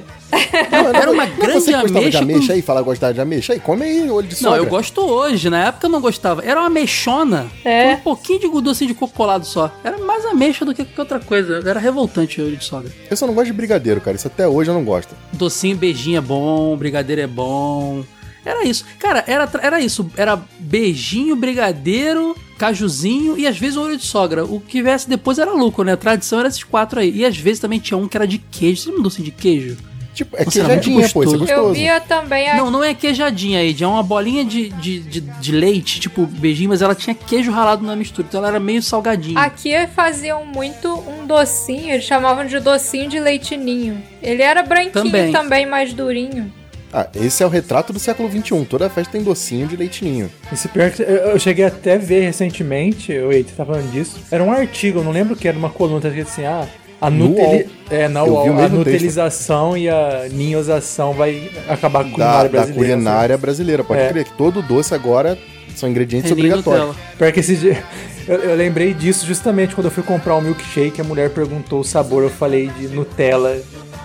Era uma Não grande você gostava de ameixa. ameixa com- aí, fala gostar de ameixa aí, come aí olho de Não, sogra. eu gosto hoje. Na época eu não gostava. Era uma ameixona. É. Com um pouquinho de docinho de coco colado só. Era mais ameixa do que qualquer outra coisa. Era revoltante o olho de sogra. Eu só não gosto de brigadeiro, cara. Isso até hoje eu não gosto. Docinho, beijinho é bom, brigadeiro é bom. Era isso. Cara, era, era isso. Era beijinho, brigadeiro, cajuzinho e às vezes um olho de sogra. O que viesse depois era lucro, né? A tradição era esses quatro aí. E às vezes também tinha um que era de queijo. Você lembra um docinho de queijo? Tipo, é Nossa, queijadinha, pô. Isso é gostoso. Eu via também a. Não, não é queijadinha aí, é uma bolinha de, de, de, de leite, tipo beijinho, mas ela tinha queijo ralado na mistura, então ela era meio salgadinha. Aqui faziam muito um docinho, eles chamavam de docinho de leitinho. Ele era branquinho Também. também, mais durinho. Ah, esse é o retrato do século XXI. Toda festa tem docinho de leitinho. Esse pior que eu, cheguei até a ver recentemente, oi, você tá falando disso? Era um artigo, eu não lembro o que era, uma coluna, tá escrito assim, ah, a, UOL. é, na UOL, a mesmo texto. nutelização e a ninhosação vai acabar com a Da, culinária da brasileira. culinária brasileira. Pode É. crer que todo doce agora são ingredientes nem obrigatórios. Pior que esse dia. Eu, eu lembrei disso justamente quando eu fui comprar um milkshake, a mulher perguntou o sabor, eu falei de Nutella.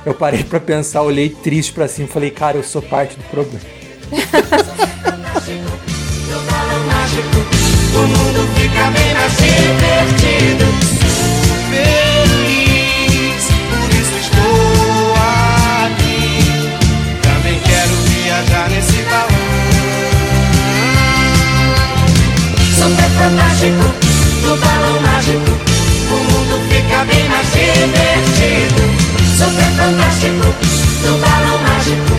Eu parei pra pensar, olhei triste pra cima, falei, cara, eu sou parte do problema. O mundo fica bem mais divertido. Super fantástico, no balão mágico. O mundo fica bem mais divertido. Super fantástico, no balão mágico.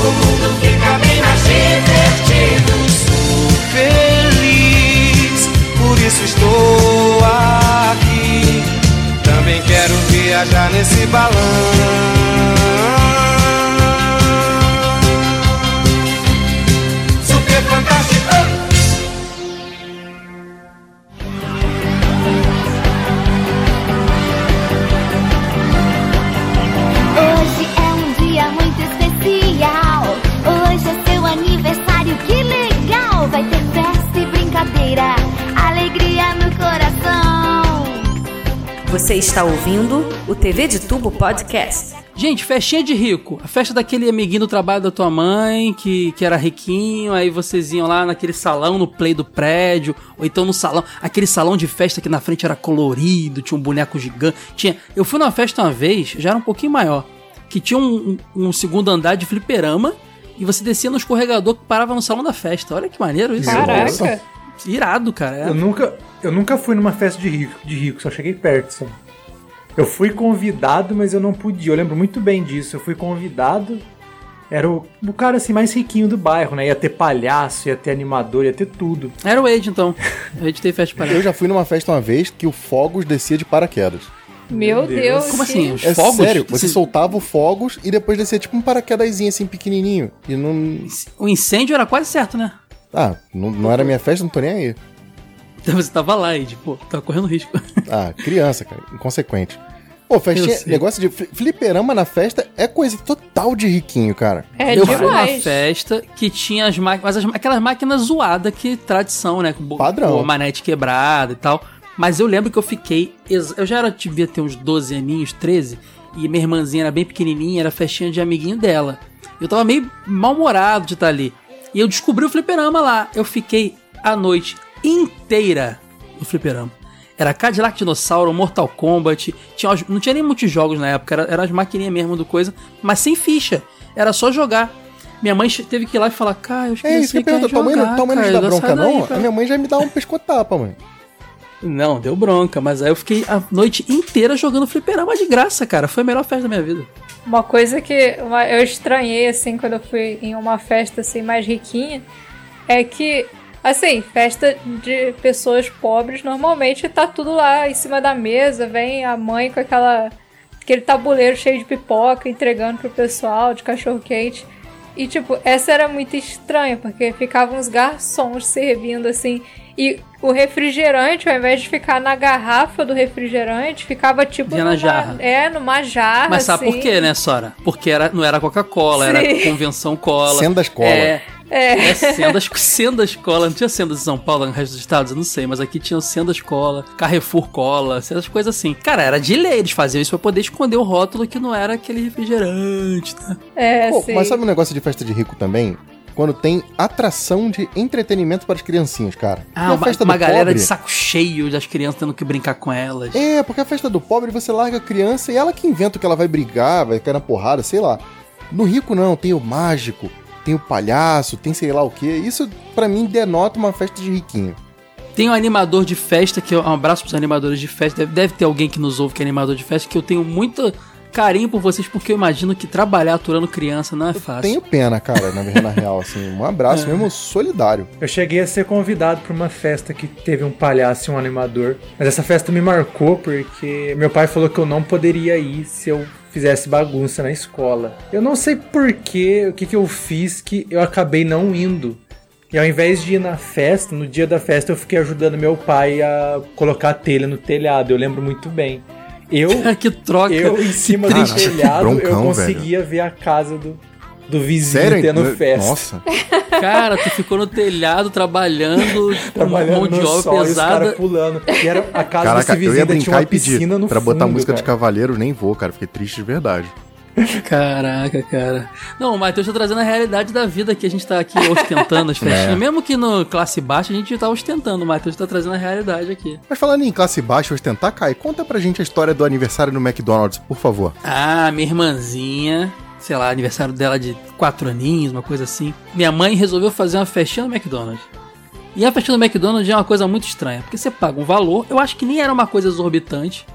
O mundo fica bem mais divertido. Sou feliz, por isso estou aqui. Também quero viajar nesse balão. Você está ouvindo o TV de Tubo Podcast. Gente, festinha de rico. A festa daquele amiguinho do trabalho da tua mãe, que, que era riquinho, aí vocês iam lá naquele salão, no play do prédio, ou então no salão, aquele salão de festa que na frente era colorido, tinha um boneco gigante. Tinha, eu fui numa festa uma vez, já era um pouquinho maior, que tinha um, um- um segundo andar de fliperama, e você descia no escorregador que parava no salão da festa. Olha que maneiro isso. Caraca. Irado, cara. é. Eu nunca, eu nunca fui numa festa de rico, de rico, só cheguei perto. Só. Eu fui convidado, mas eu não podia. Eu lembro muito bem disso. Eu fui convidado, era o, o cara assim mais riquinho do bairro, né? Ia ter palhaço, ia ter animador, ia ter tudo. Era o Ed, então. O Ed teve festa para Eu já fui numa festa uma vez que o Fogos descia de paraquedas. Meu Deus. Como assim? Os É fogos? sério, você Esse- soltava os fogos e depois descia tipo um paraquedazinho assim pequenininho. E não. O incêndio era quase certo, né? Ah, não, não era minha festa, não tô nem aí. Então você tava lá e, tipo, tava correndo risco. Ah, criança, cara, inconsequente. Pô, festinha, negócio de fli- fliperama na festa é coisa total de riquinho, cara. É eu fui numa demais. festa que tinha as máquinas, mas as- aquelas máquinas zoadas que tradição, né? Com Padrão. com a manete quebrada e tal. Mas eu lembro que eu fiquei. Eu já era, devia ter uns 12 aninhos, 13, e minha irmãzinha era bem pequenininha, era festinha de amiguinho dela. Eu tava meio mal-humorado de estar ali. E eu descobri o fliperama lá. Eu fiquei a noite inteira no fliperama. Era Cadillac Dinossauro, Mortal Kombat. Tinha, não tinha nem muitos jogos na época, era, era as maquininhas mesmo do coisa, mas sem ficha. Era só jogar. Minha mãe teve que ir lá e falar, cara, os É isso que eu pergunto, tua mãe, não- tua mãe não te dá bronca, não? A minha mãe já me dá um pescotapa, mãe. Não, deu bronca, mas aí eu fiquei a noite inteira jogando fliperama de graça, cara. Foi a melhor festa da minha vida. Uma coisa que eu estranhei, assim, quando eu fui em uma festa, assim, mais riquinha, é que, assim, festa de pessoas pobres, normalmente tá tudo lá em cima da mesa, vem a mãe com aquela aquele tabuleiro cheio de pipoca, entregando pro pessoal, de cachorro-quente. E, tipo, essa era muito estranha, porque ficavam os garçons servindo, assim, e o refrigerante, ao invés de ficar na garrafa do refrigerante, ficava, tipo, Vinha na numa- jarra. É, numa jarra, Mas sabe assim. por quê, né, Sora? Porque era, não era Coca-Cola, era. Convenção Cola. Sendas Cola. É, é. Sendas, Sendas Cola. Não tinha Sendas em São Paulo, no resto dos estados? Eu não sei, mas aqui tinha Sendas Cola, Carrefour Cola, essas coisas assim. Cara, era de lei, eles faziam isso pra poder esconder o rótulo que não era aquele refrigerante, tá? É, Pô, sim. mas sabe um negócio de festa de rico também? Quando tem atração de entretenimento para as criancinhas, cara. Ah, uma, festa uma galera pobre- de saco cheio das crianças tendo que brincar com elas. É, porque a festa do pobre você larga a criança e ela que inventa que ela vai brigar, vai cair na porrada, sei lá. No rico não, tem o mágico, tem o palhaço, tem sei lá o que. Isso pra mim denota uma festa de riquinho. Tem um animador de festa, que eu, um abraço pros animadores de festa. Deve, deve ter alguém que nos ouve que é animador de festa, que eu tenho muito carinho por vocês, porque eu imagino que trabalhar aturando criança não é fácil. Tenho pena, cara, na, na real, assim. Um abraço mesmo solidário. Eu cheguei a ser convidado para uma festa que teve um palhaço e um animador. Mas essa festa me marcou porque meu pai falou que eu não poderia ir se eu fizesse bagunça na escola. Eu não sei porquê, o que, que eu fiz que eu acabei não indo. E ao invés de ir na festa, no dia da festa, eu fiquei ajudando meu pai a colocar a telha no telhado. Eu lembro muito bem. Eu, que troca. eu em cima do Caraca, telhado, eu broncão, conseguia ver a casa do, do vizinho Sério? tendo festa. Nossa. Cara, tu ficou no telhado trabalhando, com trabalhando mão de obra sol, e os pesada. caras pulando. E era a casa Caraca, desse eu vizinho ia ainda tinha brincar uma e pedir piscina no pra botar fundo, música de cara. cavaleiro, nem vou, cara. Fiquei triste de verdade. Caraca, cara. Não, o Matheus tá trazendo a realidade da vida que a gente tá aqui ostentando as festinhas. É. Mesmo que no classe baixa a gente tá ostentando, o Matheus tá trazendo a realidade aqui. Mas falando em classe baixa ostentar, Kai, conta pra gente a história do aniversário no McDonald's, por favor. Ah, minha irmãzinha, sei lá, aniversário dela de quatro aninhos, uma coisa assim. Minha mãe resolveu fazer uma festinha no McDonald's. E a festinha do McDonald's é uma coisa muito estranha, porque você paga um valor, eu acho que nem era uma coisa exorbitante.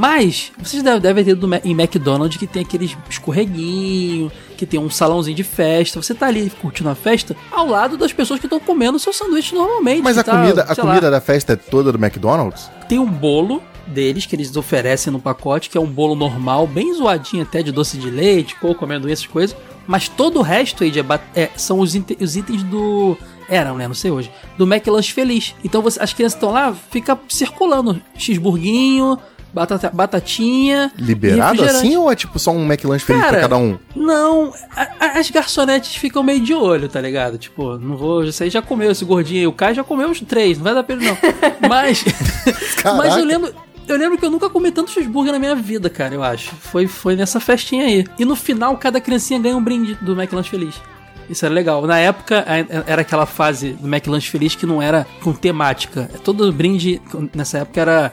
Mas vocês devem, ter Ma- em McDonald's que tem aqueles escorreguinho, que tem um salãozinho de festa. Você tá ali curtindo a festa ao lado das pessoas que estão comendo seu sanduíche normalmente. Mas a tá, comida, a lá, comida da festa é toda do McDonald's? tem um bolo deles que eles oferecem no pacote, que é um bolo normal, bem zoadinho até de doce de leite, coco, amendoim, essas coisas. Mas todo o resto aí de aba- é, são os, os itens do. Eram, né? Não sei hoje. Do McLanche Feliz. Então você- as crianças estão lá, fica circulando. Cheeseburguinho, batata, batatinha. Liberado assim ou é tipo só um McLanche feliz pra cada um? Não, a- as garçonetes ficam meio de olho, tá ligado? Tipo, não vou. Isso aí já comeu esse gordinho aí. O Kai já comeu uns três, não vai dar ele não. Mas. mas eu lembro. Eu lembro que eu nunca comi tanto cheeseburger na minha vida, cara, eu acho. Foi, foi nessa festinha aí. E no final, cada criancinha ganha um brinde do McLanche Feliz. Isso era legal. Na época, era aquela fase do McLanche Feliz que não era com temática. Todo brinde, nessa época, era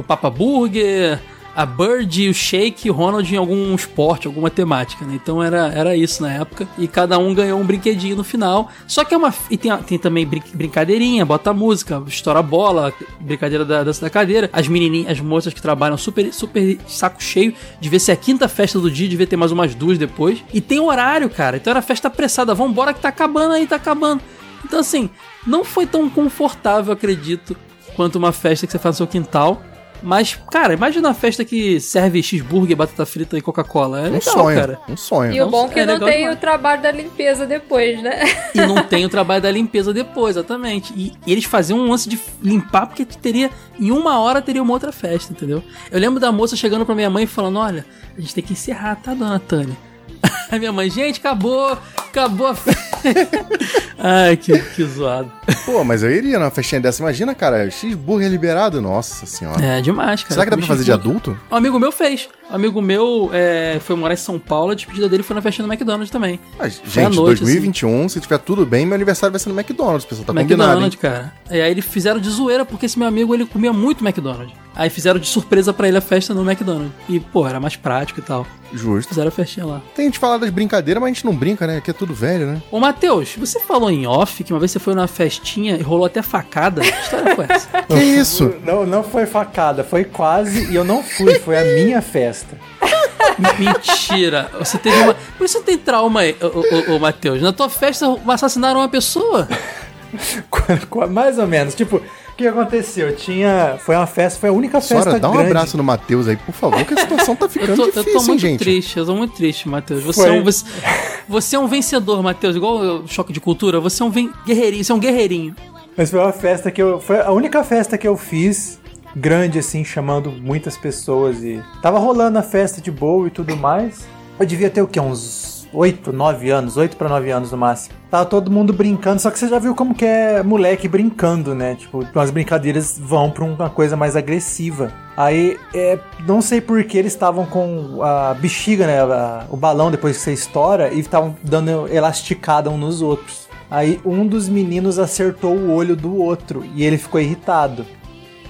o Papa Burger, a Bird, o Shake, o Ronald em algum esporte, alguma temática, né? Então era, era isso na época. E cada um ganhou um brinquedinho no final. Só que é uma. E tem, tem também brin- brincadeirinha, bota música, estoura bola, brincadeira da dança da cadeira. As menininhas, as moças que trabalham super, super saco cheio. Devia ser a quinta festa do dia, devia ter mais umas duas depois. E tem horário, cara. Então era festa apressada. Vambora que tá acabando aí, tá acabando. Então assim, não foi tão confortável, acredito, quanto uma festa que você faz no seu quintal. Mas, cara, imagina uma festa que serve cheeseburger, batata frita e Coca-Cola. É Um legal, sonho. cara. Um sonho. E o bom é que é não tem demais. o trabalho da limpeza depois, né? E não tem o trabalho da limpeza depois, exatamente. E, e eles faziam um lance de limpar porque teria. Em uma hora teria uma outra festa, entendeu? Eu lembro da moça chegando pra minha mãe e falando: Olha, a gente tem que encerrar, tá, dona Tânia? Aí minha mãe, gente, acabou, acabou a festa. Ai, que, que zoado. Pô, mas eu iria numa festinha dessa. Imagina, cara, cheeseburger liberado. Nossa senhora. É demais, cara. Será que dá pra fazer de adulto? Um amigo meu fez. Um amigo meu é, foi morar em São Paulo, a despedida dele foi na festa do McDonald's também. Mas, gente, noite, 2021, se tiver tudo bem, meu aniversário vai ser no McDonald's. Pessoal tá combinado, hein? McDonald's, cara. E aí eles fizeram de zoeira, porque esse meu amigo ele comia muito McDonald's. Aí fizeram de surpresa pra ele a festa no McDonald's. E, pô, era mais prático e tal. Justo. Fizeram a festinha lá. Tem gente falar das brincadeiras, mas a gente não brinca, né? Aqui é tudo velho, né? Ô, Matheus, você falou em off que uma vez você foi numa festinha e rolou até facada. Que história foi essa? Que isso? Não, não foi facada, foi quase e eu não fui, foi a minha festa. Mentira. Você teve uma. Por isso você tem trauma aí, ô, ô, ô, Matheus. Na tua festa assassinaram uma pessoa. Mais ou menos. Tipo, que aconteceu? Tinha. Foi uma festa, foi a única festa Sora, dá um grande. abraço no Matheus aí, por favor, que a situação tá Eu ficando tô, eu difícil, tô hein, muito gente. triste, eu tô muito triste, Matheus. Você, Foi. é um, você, você é um vencedor, Matheus. Igual o choque de cultura. Você é um guerreirinho, você é um guerreirinho. Mas foi uma festa que eu. Foi a única festa que eu fiz, grande assim, chamando muitas pessoas e. Tava rolando a festa de boa e tudo mais. Eu devia ter o quê? Uns 8, 9 anos, 8 pra 9 anos no máximo. Tava todo mundo brincando, só que você já viu como que é moleque brincando, né? Tipo, as brincadeiras vão pra uma coisa mais agressiva. Aí, é, não sei por que eles estavam com a bexiga, né? a- o balão depois que você estoura e estavam dando elasticada um nos outros. Aí um dos meninos acertou o olho do outro e ele ficou irritado.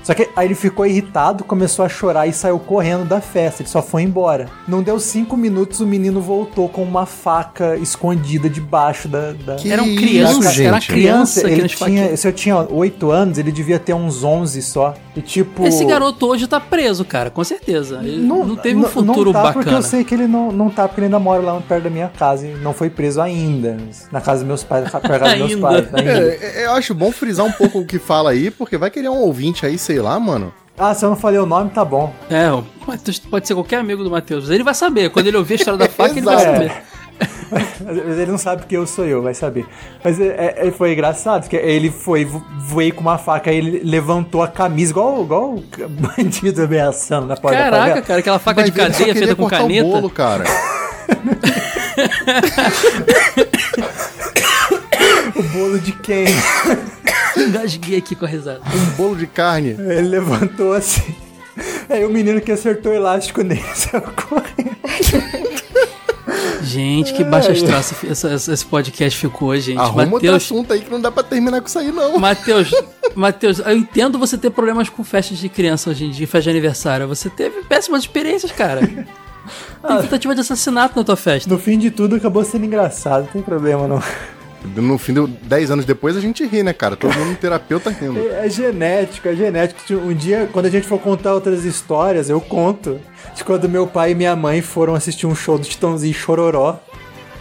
Só que aí ele ficou irritado, começou a chorar e saiu correndo da festa. Ele só foi embora. Não deu cinco minutos, o menino voltou com uma faca escondida debaixo da. da... Que Eram isso, crianças, gente? era criança que ele tinha, se eu tinha 8 anos, ele devia ter uns 11 só. E tipo. Esse garoto hoje tá preso, cara, com certeza. Ele não, teve um não- futuro não tá bacana. porque eu sei que ele não, não tá, porque ele ainda mora lá perto da minha casa e não foi preso ainda. Na casa dos meus pais, perto dos meus Ainda. pais. Ainda. É, é, eu acho bom frisar um pouco o que fala aí, porque vai querer um ouvinte aí, sei lá, mano. Ah, se eu não falei o nome, tá bom. É, o Matheus pode ser qualquer amigo do Matheus. Ele vai saber. Quando ele ouvir a história da faca, ele vai saber. Mas ele não sabe que eu sou eu, vai saber. Mas é, é- foi engraçado, porque ele foi, vo- voei com uma faca, aí ele levantou a camisa, igual, igual o bandido ameaçando na porta da Caraca, favela. cara, aquela faca Vai de cadeia feita com cortar o caneta. bolo, cara. O bolo de quem? Engasguei aqui com a risada. Um bolo de carne. Ele levantou assim. Aí o menino que acertou o elástico nele saiu correndo. Gente, que baixa astral esse, esse podcast ficou, gente. Arruma outro Matheus, assunto aí que não dá pra terminar com isso aí, não. Matheus, Matheus, eu entendo você ter problemas com festas de criança hoje em dia, festa de aniversário. Você teve péssimas experiências, cara. Tem tentativa de assassinato na tua festa. No fim de tudo, acabou sendo engraçado, não tem problema não. No fim, de 10 anos depois, a gente ri, né, cara? Todo mundo terapeuta rindo. É, é genético, é genético. Um dia, quando a gente for contar outras histórias, eu conto de quando meu pai e minha mãe foram assistir um show do Titãozinho Chororó.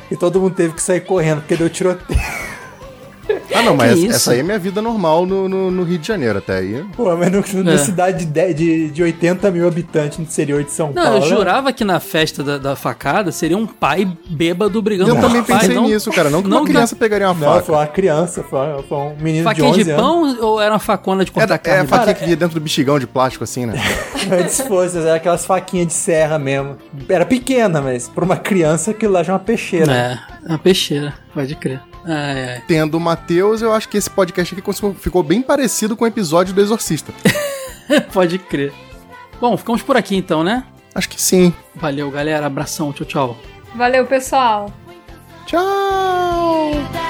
E todo mundo teve que sair correndo, porque deu tiroteio. Ah, não, mas essa, isso? essa aí é minha vida normal no, no, no Rio de Janeiro, até aí. Pô, mas no, É. na cidade de, 10 de, de 80 mil habitantes no interior de São Não, Paulo. eu jurava que na festa da, da facada seria um pai bêbado brigando Eu com também o pai. pensei não, nisso, cara. Não que não uma criança pegaria uma Não, faca. foi uma criança, foi, foi um menino Faquinha de de, 11 anos. pão ou era uma facona de É, cortar é carne? a faquinha Cara, que vinha dentro do bexigão de plástico, assim, né? Antes fosse, era aquelas faquinhas de serra mesmo. Era pequena, mas pra uma criança aquilo lá já é uma peixeira. É, uma peixeira, pode crer. Ai, ai. Tendo o Matheus, eu acho que esse podcast aqui ficou bem parecido com o episódio do Exorcista. pode crer. Bom, ficamos por aqui então, né? Acho que sim. Valeu, galera. Abração. Tchau, tchau. Valeu, pessoal. Tchau!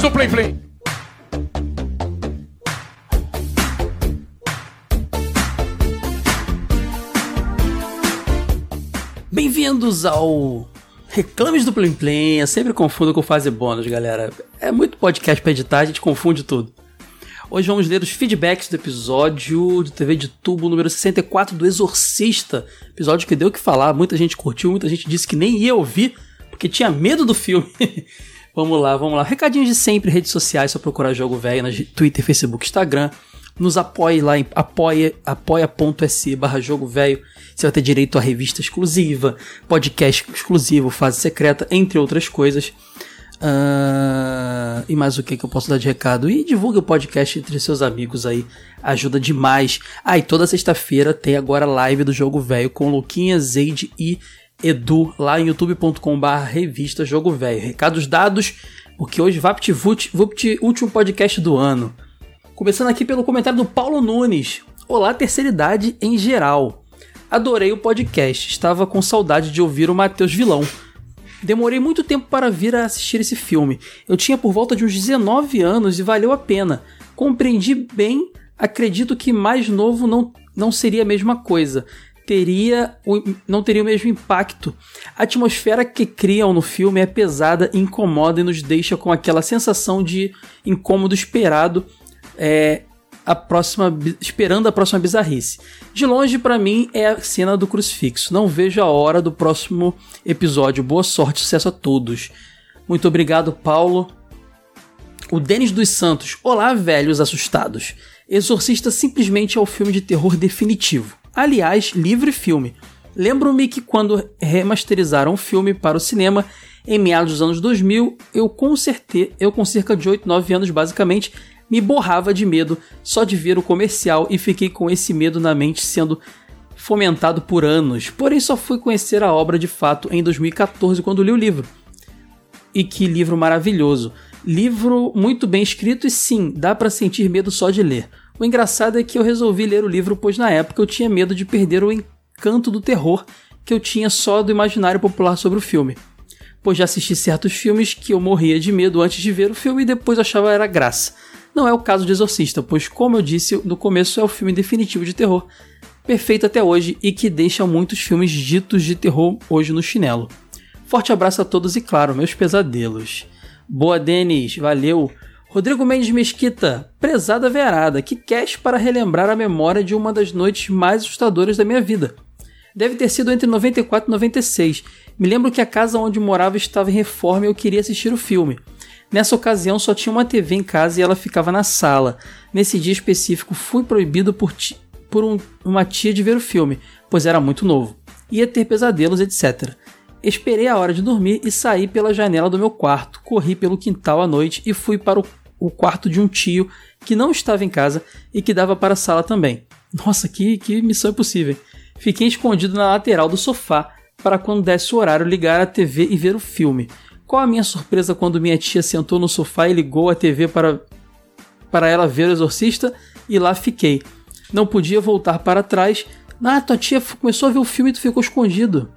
Do Play Play. Bem-vindos ao Reclames do Plim Plim. Eu sempre confundo com fase bônus, galera. É muito podcast pra editar, a gente confunde tudo. Hoje vamos ler os feedbacks do episódio de TV de Tubo número 64 do Exorcista. Episódio que deu o que falar, muita gente curtiu, muita gente disse que nem ia ouvir porque tinha medo do filme. vamos lá, vamos lá. Recadinhos de sempre, redes sociais, só procurar Jogo Velho na Twitter, Facebook, Instagram. Nos apoie lá em apoia, apoia.se barra Jogo Velho. Você vai ter direito a revista exclusiva, podcast exclusivo, fase secreta, entre outras coisas. Ah, e mais o que, que eu posso dar de recado? E divulgue o podcast entre seus amigos aí, ajuda demais. Ah, e toda sexta-feira tem agora live do Jogo Velho com Luquinha, Zeide e Edu lá em youtube.com/barra revista Jogo Velho. Recados dados, porque hoje Vapt Vupt, Vupt, último podcast do ano. Começando aqui pelo comentário do Paulo Nunes. Olá, terceira idade em geral. Adorei o podcast, estava com saudade de ouvir o Matheus Vilão. Demorei muito tempo para vir a assistir esse filme. Eu tinha por volta de uns 19 anos e valeu a pena. Compreendi bem, acredito que mais novo não, não seria a mesma coisa. Teria não teria o mesmo impacto. A atmosfera que criam no filme é pesada, incomoda e nos deixa com aquela sensação de incômodo esperado é, a próxima, esperando a próxima bizarrice. De longe, para mim, é a cena do crucifixo. Não vejo a hora do próximo episódio. Boa sorte, sucesso a todos. Muito obrigado, Paulo. O Denis dos Santos. Olá, velhos assustados. Exorcista simplesmente é o filme de terror definitivo. Aliás, livre filme. Lembro-me que quando remasterizaram o filme para o cinema, em meados dos anos 2000, eu com, certeza, eu com cerca de 8, 9 anos basicamente, me borrava de medo só de ver o comercial e fiquei com esse medo na mente sendo fomentado por anos. Porém, só fui conhecer a obra de fato em 2014 quando li o livro. E que livro maravilhoso! Livro muito bem escrito e sim, dá para sentir medo só de ler. O engraçado é que eu resolvi ler o livro pois na época eu tinha medo de perder o encanto do terror que eu tinha só do imaginário popular sobre o filme. Pois já assisti certos filmes que eu morria de medo antes de ver o filme e depois achava era graça. Não é o caso de Exorcista, pois, como eu disse no começo, é o filme definitivo de terror, perfeito até hoje e que deixa muitos filmes ditos de terror hoje no chinelo. Forte abraço a todos e, claro, meus pesadelos. Boa, Denis, valeu. Rodrigo Mendes Mesquita, prezada vearada, que cast para relembrar a memória de uma das noites mais assustadoras da minha vida. Deve ter sido entre 94 e 96. Me lembro que a casa onde morava estava em reforma e eu queria assistir o filme. Nessa ocasião só tinha uma TV em casa e ela ficava na sala. Nesse dia específico fui proibido por, por um, uma tia de ver o filme, pois era muito novo. Ia ter pesadelos, etc. Esperei a hora de dormir e saí pela janela do meu quarto. Corri pelo quintal à noite e fui para o, o quarto de um tio que não estava em casa e que dava para a sala também. Nossa, que, que missão impossível. Fiquei escondido na lateral do sofá para quando desse o horário ligar a TV e ver o filme. Qual a minha surpresa quando minha tia sentou no sofá e ligou a TV para, para ela ver o exorcista e lá fiquei. Não podia voltar para trás. Ah, tua tia começou a ver o filme e tu ficou escondido.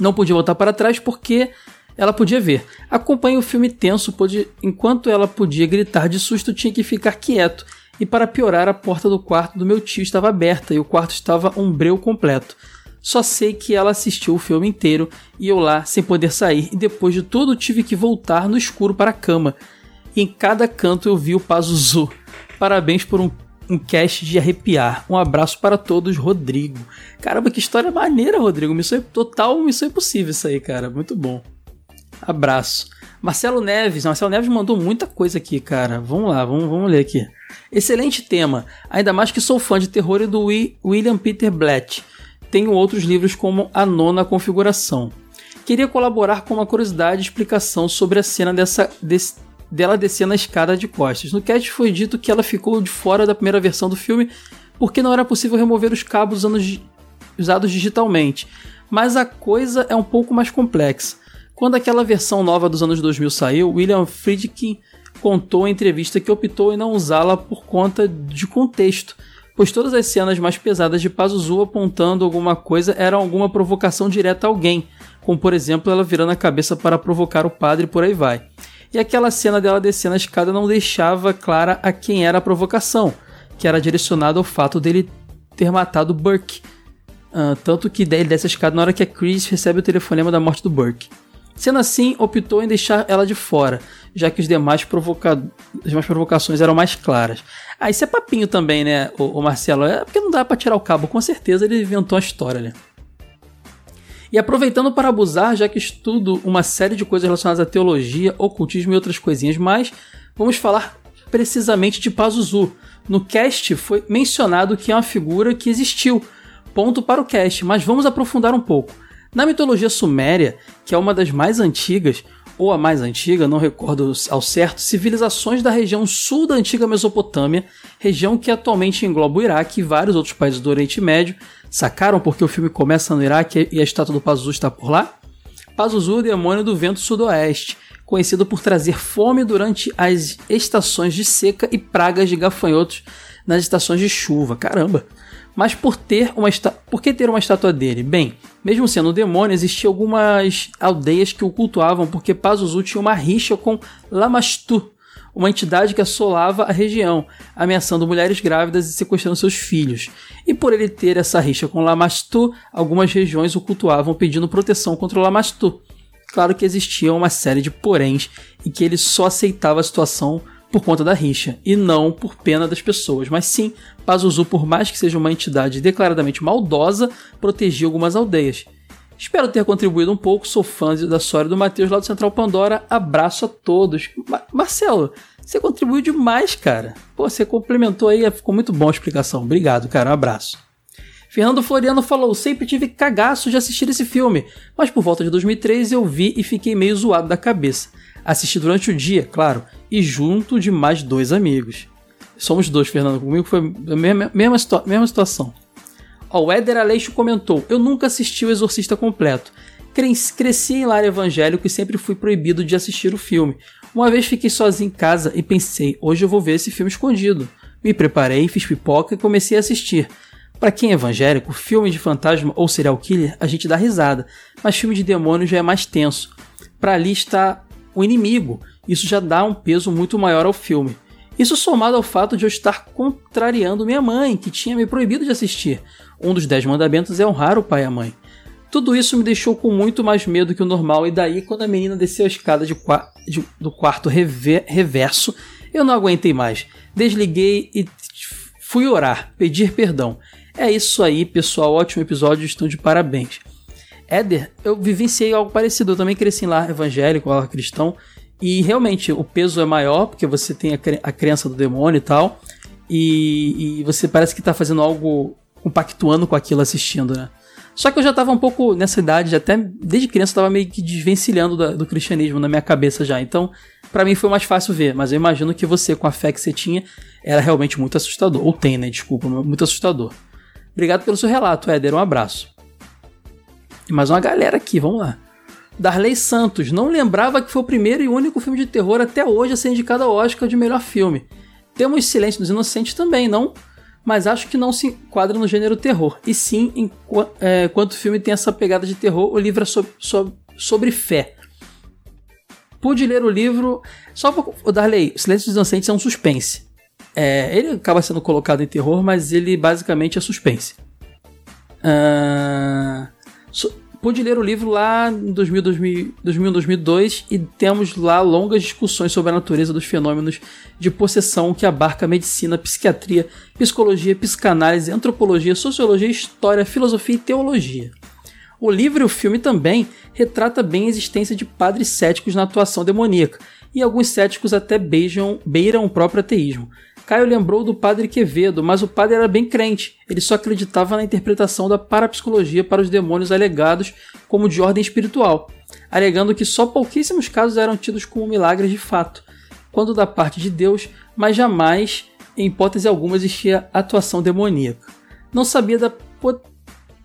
Não podia voltar para trás porque ela podia ver. Acompanhe o filme tenso, pode, enquanto ela podia gritar de susto, tinha que ficar quieto. E para piorar, a porta do quarto do meu tio estava aberta e o quarto estava um breu completo. Só sei que ela assistiu o filme inteiro e eu lá sem poder sair, e depois de tudo tive que voltar no escuro para a cama. E em cada canto eu vi o Pazuzu. Parabéns por um, um cast de arrepiar. Um abraço para todos, Rodrigo. Caramba, que história maneira, Rodrigo. Missão total, missão impossível isso aí, cara. Muito bom. Abraço. Marcelo Neves. Marcelo Neves mandou muita coisa aqui, cara. Vamos lá, vamos, vamos ler aqui. Excelente tema. Ainda mais que sou fã de terror e do William Peter Blatt tenho outros livros como A Nona Configuração. Queria colaborar com uma curiosidade e explicação sobre a cena dessa, des, dela descendo a escada de costas. No cast foi dito que ela ficou de fora da primeira versão do filme porque não era possível remover os cabos usados digitalmente. Mas a coisa é um pouco mais complexa. Quando aquela versão nova dos anos 2000 saiu, William Friedkin contou em entrevista que optou em não usá-la por conta de contexto pois todas as cenas mais pesadas de Pazuzu apontando alguma coisa eram alguma provocação direta a alguém, como por exemplo ela virando a cabeça para provocar o padre por aí vai. E aquela cena dela descendo a escada não deixava clara a quem era a provocação, que era direcionada ao fato dele ter matado Burke. Ah, tanto que ele desce a escada na hora que a Chris recebe o telefonema da morte do Burke. Sendo assim, optou em deixar ela de fora, já que os demais, provoca... as demais provocações eram mais claras. Ah, isso é papinho também, né, o, Marcelo? É porque não dá pra tirar o cabo, com certeza ele inventou a história, né? E aproveitando para abusar, já que estudo uma série de coisas relacionadas à teologia, ocultismo e outras coisinhas mais, vamos falar precisamente de Pazuzu. No cast foi mencionado que é uma figura que existiu. Ponto para o cast, mas vamos aprofundar um pouco. Na mitologia suméria, que é uma das mais antigas, ou a mais antiga, não recordo ao certo, civilizações da região sul da antiga Mesopotâmia, região que atualmente engloba o Iraque e vários outros países do Oriente Médio. Sacaram porque o filme começa no Iraque e a estátua do Pazuzu está por lá? Pazuzu, demônio do vento sudoeste, conhecido por trazer fome durante as estações de seca e pragas de gafanhotos nas estações de chuva. Caramba! Mas por ter uma por que ter uma estátua dele? Bem, mesmo sendo um demônio, existiam algumas aldeias que o cultuavam porque Pazuzu tinha uma rixa com Lamastu, uma entidade que assolava a região, ameaçando mulheres grávidas e sequestrando seus filhos. E por ele ter essa rixa com Lamastu, algumas regiões o cultuavam pedindo proteção contra Lamastu. Claro que existia uma série de poréns e que ele só aceitava a situação por conta da rixa, e não por pena das pessoas, mas sim, Pazuzu, por mais que seja uma entidade declaradamente maldosa, protegia algumas aldeias. Espero ter contribuído um pouco, sou fã da história do Matheus lá do Central Pandora, abraço a todos. Ma Marcelo, você contribuiu demais, cara. Pô, você complementou aí, ficou muito bom a explicação. Obrigado, cara, um abraço. Fernando Floriano falou: sempre tive cagaço de assistir esse filme, mas por volta de 2013 eu vi e fiquei meio zoado da cabeça. Assisti durante o dia, claro, e junto de mais dois amigos. Somos dois, Fernando. Comigo foi a mesma, mesma, situa mesma situação. Ó, o Éder Aleixo comentou: Eu nunca assisti o Exorcista completo. Cresci em lar evangélico e sempre fui proibido de assistir o filme. Uma vez fiquei sozinho em casa e pensei: hoje eu vou ver esse filme escondido. Me preparei, fiz pipoca e comecei a assistir. Para quem é evangélico, filme de fantasma ou serial killer, a gente dá risada, mas filme de demônio já é mais tenso. Para ali está o inimigo. Isso já dá um peso muito maior ao filme. Isso somado ao fato de eu estar contrariando minha mãe, que tinha me proibido de assistir. Um dos dez mandamentos é honrar o pai e a mãe. Tudo isso me deixou com muito mais medo que o normal, e daí, quando a menina desceu a escada de de, do quarto rever reverso, eu não aguentei mais. Desliguei e fui orar, pedir perdão. É isso aí, pessoal. Ótimo episódio, estão de parabéns. Éder, eu vivenciei algo parecido. Eu também cresci em lar evangélico, lar cristão. E realmente o peso é maior, porque você tem a, cre a crença do demônio e tal. E, e você parece que está fazendo algo compactuando com aquilo assistindo, né? Só que eu já estava um pouco nessa idade, até desde criança eu tava meio que desvencilhando do, do cristianismo na minha cabeça já. Então, para mim foi mais fácil ver, mas eu imagino que você, com a fé que você tinha, era realmente muito assustador. Ou tem, né? Desculpa, muito assustador. Obrigado pelo seu relato, Éder. Um abraço. E mais uma galera aqui, vamos lá. Darley Santos, não lembrava que foi o primeiro e único filme de terror até hoje a ser indicado ao Oscar de melhor filme. Temos Silêncio dos Inocentes também, não? Mas acho que não se enquadra no gênero terror. E sim, enquanto é, o filme tem essa pegada de terror, o livro é sobre, sobre, sobre fé. Pude ler o livro. Só o Darley, Silêncio dos Inocentes é um suspense. É, ele acaba sendo colocado em terror, mas ele basicamente é suspense. Uh, pude ler o livro lá em 2000, 2000, 2000, 2002 e temos lá longas discussões sobre a natureza dos fenômenos de possessão que abarca medicina, psiquiatria, psicologia, psicanálise, antropologia, sociologia, história, filosofia e teologia. O livro e o filme também retrata bem a existência de padres céticos na atuação demoníaca, e alguns céticos até beijam, beiram o próprio ateísmo. Caio lembrou do padre Quevedo, mas o padre era bem crente. Ele só acreditava na interpretação da parapsicologia para os demônios alegados como de ordem espiritual, alegando que só pouquíssimos casos eram tidos como milagres de fato, quando da parte de Deus, mas jamais, em hipótese alguma, existia atuação demoníaca. Não sabia da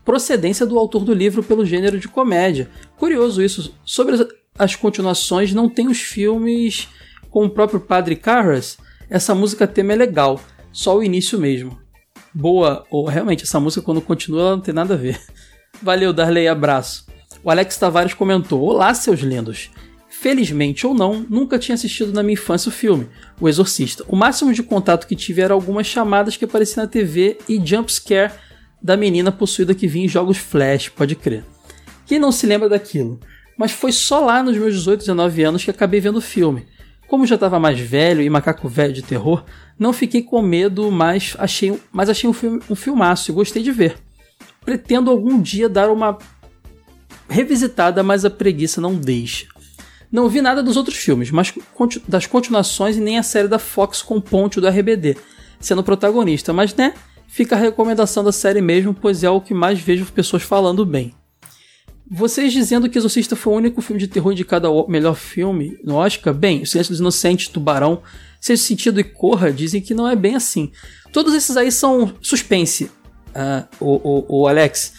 procedência do autor do livro pelo gênero de comédia. Curioso isso. Sobre as continuações, não tem os filmes com o próprio padre Carras essa música tema é legal, só o início mesmo. Boa, ou realmente essa música quando continua ela não tem nada a ver. Valeu, Darley, abraço. O Alex Tavares comentou: Olá, seus lindos. Felizmente ou não, nunca tinha assistido na minha infância o filme, O Exorcista. O máximo de contato que tive era algumas chamadas que apareciam na TV e jumpscare da menina possuída que vinha em jogos Flash, pode crer. Quem não se lembra daquilo? Mas foi só lá nos meus 18, 19 anos que acabei vendo o filme. Como já estava mais velho e macaco velho de terror, não fiquei com medo, mas achei, mas achei um, filme, um filmaço e gostei de ver. Pretendo algum dia dar uma revisitada, mas a preguiça não deixa. Não vi nada dos outros filmes, mas das continuações e nem a série da Fox com Ponte do RBD, sendo protagonista, mas né, fica a recomendação da série mesmo, pois é o que mais vejo pessoas falando bem. Vocês dizendo que Exorcista foi o único filme de terror indicado ao melhor filme no Oscar? Bem, O Silêncio dos Inocentes, Tubarão, Sexto Sentido e Corra dizem que não é bem assim. Todos esses aí são suspense, ah, o, o, o Alex.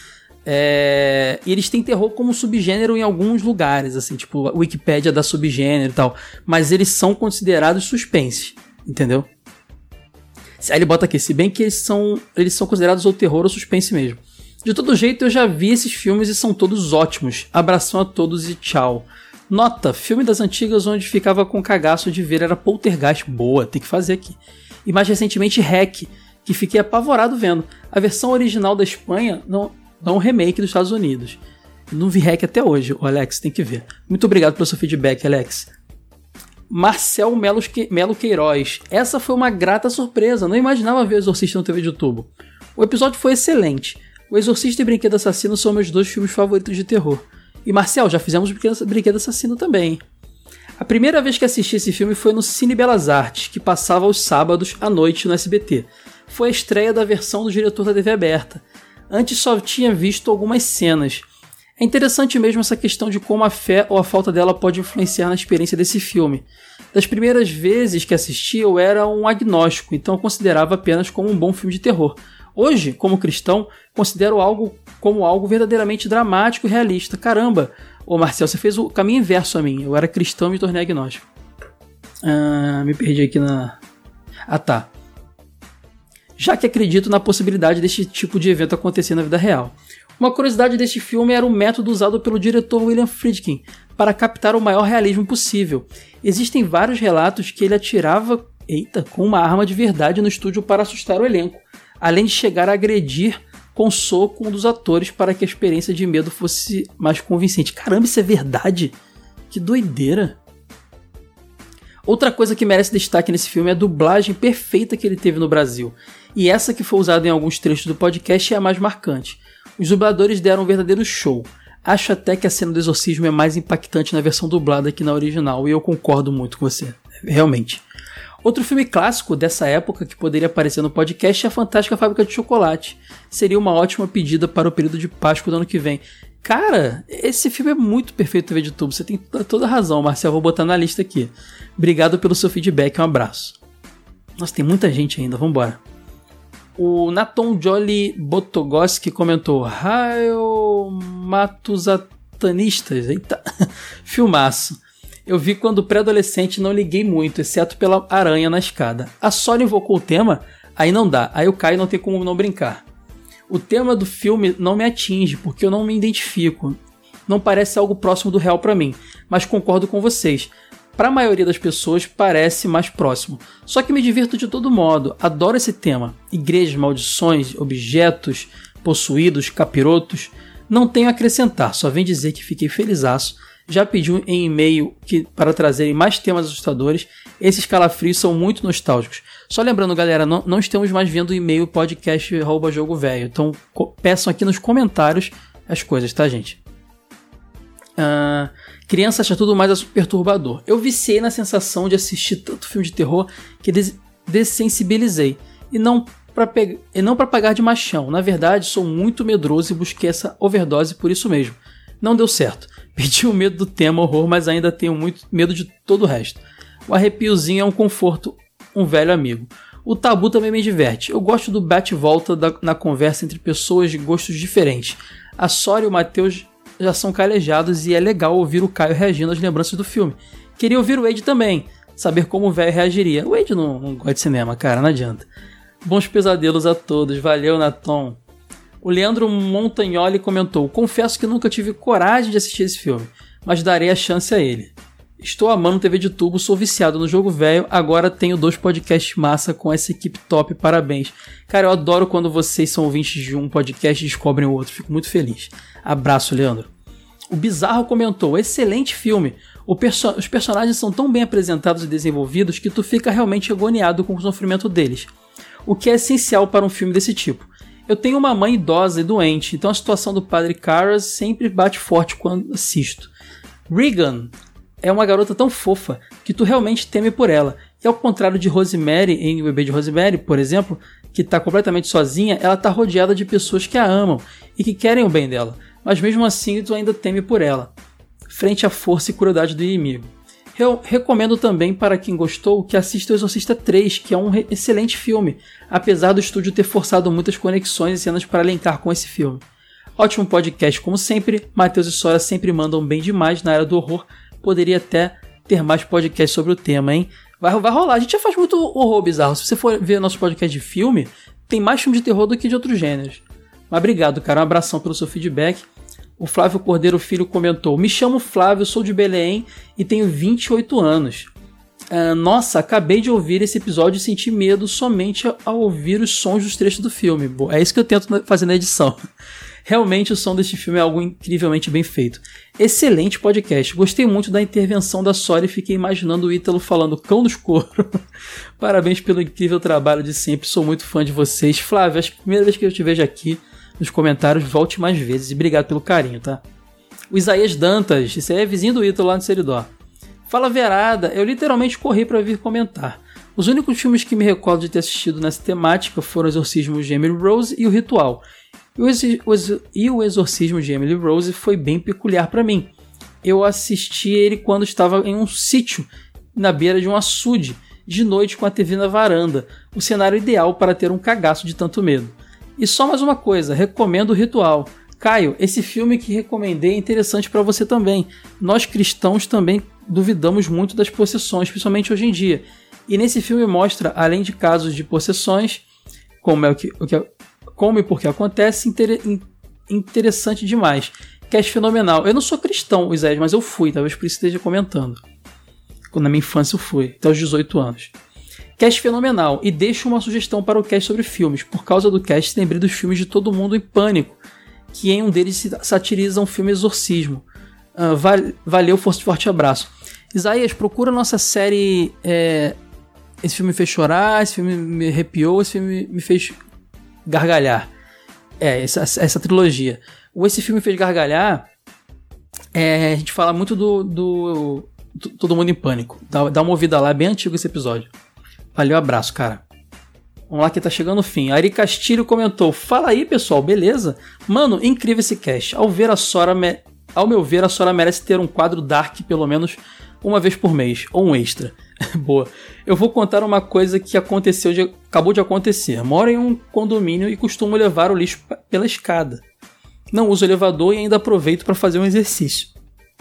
É, e eles têm terror como subgênero em alguns lugares, assim, tipo a Wikipédia dá subgênero e tal. Mas eles são considerados suspense, entendeu? Aí ele bota aqui, se bem que eles são, eles são considerados ou terror ou suspense mesmo. De todo jeito, eu já vi esses filmes e são todos ótimos. Abração a todos e tchau. Nota, filme das antigas onde ficava com cagaço de ver era Poltergeist. Boa, tem que fazer aqui. E mais recentemente Hack, que fiquei apavorado vendo. A versão original da Espanha não, não é um remake dos Estados Unidos. Não vi Hack até hoje, o Alex, tem que ver. Muito obrigado pelo seu feedback, Alex. Marcel Melo, Que- Melo Queiroz. Essa foi uma grata surpresa. Não imaginava ver o Exorcista no TV de tubo. O episódio foi excelente. O Exorcista e Brinquedo Assassino são meus dois filmes favoritos de terror. E Marcel, já fizemos Brinquedo Assassino também. A primeira vez que assisti esse filme foi no Cine Belas Artes, que passava aos sábados à noite no SBT. Foi a estreia da versão do diretor da TV aberta. Antes só tinha visto algumas cenas. É interessante mesmo essa questão de como a fé ou a falta dela pode influenciar na experiência desse filme. Das primeiras vezes que assisti, eu era um agnóstico, então eu considerava apenas como um bom filme de terror. Hoje, como cristão, considero algo como algo verdadeiramente dramático e realista. Caramba, ô Marcel, você fez o caminho inverso a mim. Eu era cristão e me tornei agnóstico. Ah, me perdi aqui na. Ah tá. Já que acredito na possibilidade deste tipo de evento acontecer na vida real. Uma curiosidade deste filme era o método usado pelo diretor William Friedkin para captar o maior realismo possível. Existem vários relatos que ele atirava eita, com uma arma de verdade no estúdio para assustar o elenco, além de chegar a agredir com soco um dos atores para que a experiência de medo fosse mais convincente. Caramba, isso é verdade? Que doideira! Outra coisa que merece destaque nesse filme é a dublagem perfeita que ele teve no Brasil. E essa que foi usada em alguns trechos do podcast é a mais marcante. Os dubladores deram um verdadeiro show. Acho até que a cena do exorcismo é mais impactante na versão dublada que na original, e eu concordo muito com você. Realmente. Outro filme clássico dessa época que poderia aparecer no podcast é A Fantástica Fábrica de Chocolate. Seria uma ótima pedida para o período de Páscoa do ano que vem. Cara, esse filme é muito perfeito TV de tubo. Você tem toda- razão, Marcel. Vou botar na lista aqui. Obrigado pelo seu feedback. Um abraço. Nossa, tem muita gente ainda. Vambora. O Naton Jolly Botogoski comentou: Raio Matuzatanistas. Eita, filmaço. Eu vi quando pré-adolescente não liguei muito, exceto pela aranha na escada. A Sony invocou o tema, aí não dá, aí eu caio e não tem como não brincar. O tema do filme não me atinge, porque eu não me identifico. Não parece algo próximo do real pra mim, mas concordo com vocês. Para a maioria das pessoas parece mais próximo. Só que me divirto de todo modo, adoro esse tema. Igrejas, maldições, objetos, possuídos, capirotos. Não tenho a acrescentar, só vem dizer que fiquei felizaço. Já pedi um em e-mail que, para trazerem mais temas assustadores. Esses calafrios são muito nostálgicos. Só lembrando, galera, não, não estamos mais vendo e-mail podcast arroba jogo velho. Então peçam aqui nos comentários as coisas, tá, gente? Ah, criança acha tudo mais perturbador. Eu viciei na sensação de assistir tanto filme de terror que des dessensibilizei. E não para e não para pagar de machão. Na verdade, sou muito medroso e busquei essa overdose por isso mesmo. Não deu certo. Perdi o medo do tema horror, mas ainda tenho muito medo de todo o resto. O arrepiozinho é um conforto, um velho amigo. O tabu também me diverte. Eu gosto do bate-volta na conversa entre pessoas de gostos diferentes. A Sora e o Matheus já são calejados e é legal ouvir o Caio reagindo às lembranças do filme. Queria ouvir o Wade também, saber como o velho reagiria. O Wade não, não gosta de cinema, cara, não adianta. Bons pesadelos a todos, valeu, Natom. O Leandro Montagnoli comentou: Confesso que nunca tive coragem de assistir esse filme, mas darei a chance a ele. Estou amando TV de tubo, sou viciado no jogo velho, agora tenho dois podcasts massa com essa equipe top, parabéns. Cara, eu adoro quando vocês são ouvintes de um podcast e descobrem o outro, fico muito feliz. Abraço, Leandro. O Bizarro comentou: excelente filme. Perso os personagens são tão bem apresentados e desenvolvidos que tu fica realmente agoniado com o sofrimento deles. O que é essencial para um filme desse tipo. Eu tenho uma mãe idosa e doente, então a situação do padre Caras sempre bate forte quando assisto. Regan é uma garota tão fofa que tu realmente teme por ela. E ao contrário de Rosemary em O Bebê de Rosemary, por exemplo, que está completamente sozinha, ela está rodeada de pessoas que a amam e que querem o bem dela. Mas mesmo assim, tu ainda teme por ela, frente à força e crueldade do inimigo. Eu recomendo também para quem gostou que assista O Exorcista 3, que é um excelente filme, apesar do estúdio ter forçado muitas conexões e cenas para linkar com esse filme. Ótimo podcast, como sempre. Matheus e Sora sempre mandam bem demais na área do horror. Poderia até ter mais podcast sobre o tema, hein? Vai, vai rolar. A gente já faz muito horror bizarro. Se você for ver nosso podcast de filme, tem mais filme de terror do que de outros gêneros. Mas obrigado, cara. Um abração pelo seu feedback. O Flávio Cordeiro Filho comentou: Me chamo Flávio, sou de Belém e tenho 28 anos. Uh, nossa, acabei de ouvir esse episódio e senti medo somente ao ouvir os sons dos trechos do filme. É isso que eu tento fazer na edição. Realmente o som deste filme é algo incrivelmente bem feito. Excelente podcast. Gostei muito da intervenção da Sora e fiquei imaginando o Ítalo falando cão dos couro. Parabéns pelo incrível trabalho de sempre. Sou muito fã de vocês. Flávio, acho que a primeira vez que eu te vejo aqui nos comentários, volte mais vezes e obrigado pelo carinho, tá? O Isaías Dantas, esse aí é vizinho do Ítalo lá no Seridó. Fala Verada, eu literalmente corri para vir comentar. Os únicos filmes que me recordo de ter assistido nessa temática foram o Exorcismo de Emily Rose e o Ritual. E o Exorcismo de Emily Rose foi bem peculiar para mim. Eu assisti ele quando estava em um sítio na beira de um açude, de noite com a TV na varanda, o cenário ideal para ter um cagaço de tanto medo. E só mais uma coisa, recomendo o Ritual. Caio, esse filme que recomendei é interessante para você também. Nós cristãos também duvidamos muito das possessões, principalmente hoje em dia. E nesse filme mostra, além de casos de possessões, como é o que, o que como e por que acontece, inter, interessante demais. Cast fenomenal. Eu não sou cristão, Isaías, mas eu fui, talvez por isso esteja comentando. Quando na minha infância eu fui, até os 18 anos. Cast fenomenal. E deixo uma sugestão para o cast sobre filmes. Por causa do cast, lembrei dos filmes de Todo Mundo em Pânico, que em um deles satiriza um filme Exorcismo. Uh, val valeu, forte, forte abraço. Isaías, procura nossa série. É... Esse filme me fez chorar, esse filme me arrepiou, esse filme me fez gargalhar. É, essa, essa trilogia. O Esse Filme Fez Gargalhar, é, a gente fala muito do, do, do Todo Mundo em Pânico. Dá, dá uma ouvida lá, é bem antigo esse episódio. Valeu, abraço, cara. Vamos lá que tá chegando o fim. Ari Castilho comentou: Fala aí, pessoal, beleza? Mano, incrível esse cast. Ao ver a Sora, me... ao meu ver, a Sora merece ter um quadro Dark pelo menos uma vez por mês, ou um extra. Boa. Eu vou contar uma coisa que aconteceu, de... acabou de acontecer. Moro em um condomínio e costumo levar o lixo pela escada. Não uso elevador e ainda aproveito para fazer um exercício.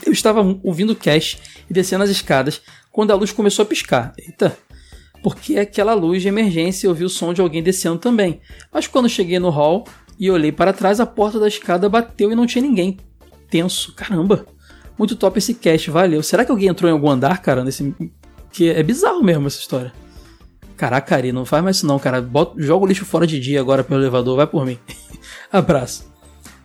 Eu estava ouvindo o cast e descendo as escadas quando a luz começou a piscar. Eita, porque aquela luz de emergência e ouvi o som de alguém descendo também. Mas quando cheguei no hall e olhei para trás, a porta da escada bateu e não tinha ninguém. Tenso, caramba. Muito top esse cast, valeu. Será que alguém entrou em algum andar, cara, nesse que é bizarro mesmo essa história. Caraca, Ari, não faz mais isso não, cara. Bota, joga o lixo fora de dia agora pelo elevador, vai por mim. Abraço.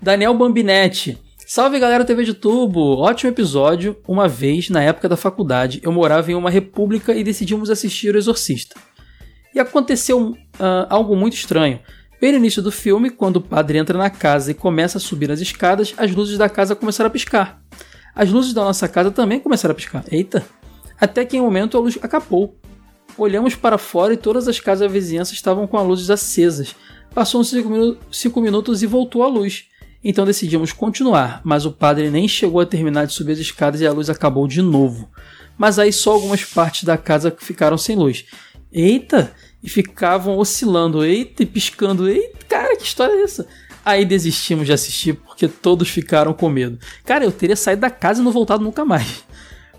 Daniel Bambinetti. Salve galera TV de Tubo! Ótimo episódio. Uma vez, na época da faculdade, eu morava em uma república e decidimos assistir O Exorcista. E aconteceu uh, algo muito estranho. Bem no início do filme, quando o padre entra na casa e começa a subir as escadas, as luzes da casa começaram a piscar. As luzes da nossa casa também começaram a piscar. Eita! Até que em um momento a luz acabou. Olhamos para fora e todas as casas da vizinhança estavam com as luzes acesas. Passou uns 5 minutos e voltou a luz. Então decidimos continuar, mas o padre nem chegou a terminar de subir as escadas e a luz acabou de novo. Mas aí só algumas partes da casa ficaram sem luz. Eita! E ficavam oscilando, eita, e piscando, eita, cara, que história é essa? Aí desistimos de assistir porque todos ficaram com medo. Cara, eu teria saído da casa e não voltado nunca mais.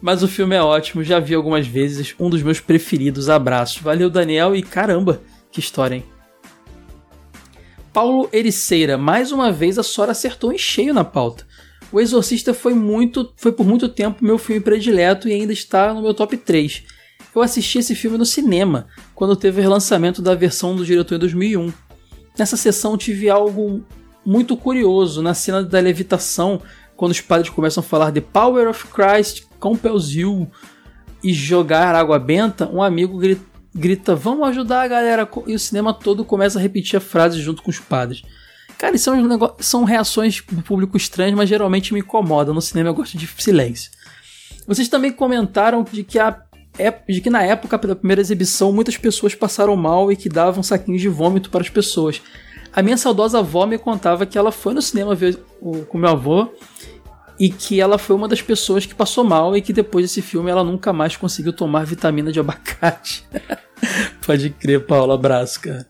Mas o filme é ótimo, já vi algumas vezes, um dos meus preferidos. Abraços. Valeu, Daniel, e caramba, que história, hein? Paulo Ericeira, mais uma vez a Sora acertou em cheio na pauta. O Exorcista foi muito, foi por muito tempo meu filme predileto e ainda está no meu top 3. Eu assisti esse filme no cinema, quando teve o relançamento da versão do diretor em 2001. Nessa sessão tive algo muito curioso na cena da levitação, quando os padres começam a falar The Power of Christ compels you e jogar água benta, um amigo grita, grita vamos ajudar a galera e o cinema todo começa a repetir a frase junto com os padres. Cara, são, são reações do público estranhas, mas geralmente me incomodam. No cinema eu gosto de silêncio. Vocês também comentaram de que, a, de que na época da primeira exibição muitas pessoas passaram mal e que davam saquinhos de vômito para as pessoas. A minha saudosa avó me contava que ela foi no cinema ver o, com meu avô e que ela foi uma das pessoas que passou mal e que depois desse filme ela nunca mais conseguiu tomar vitamina de abacate. Pode crer, Paula, abraço, cara.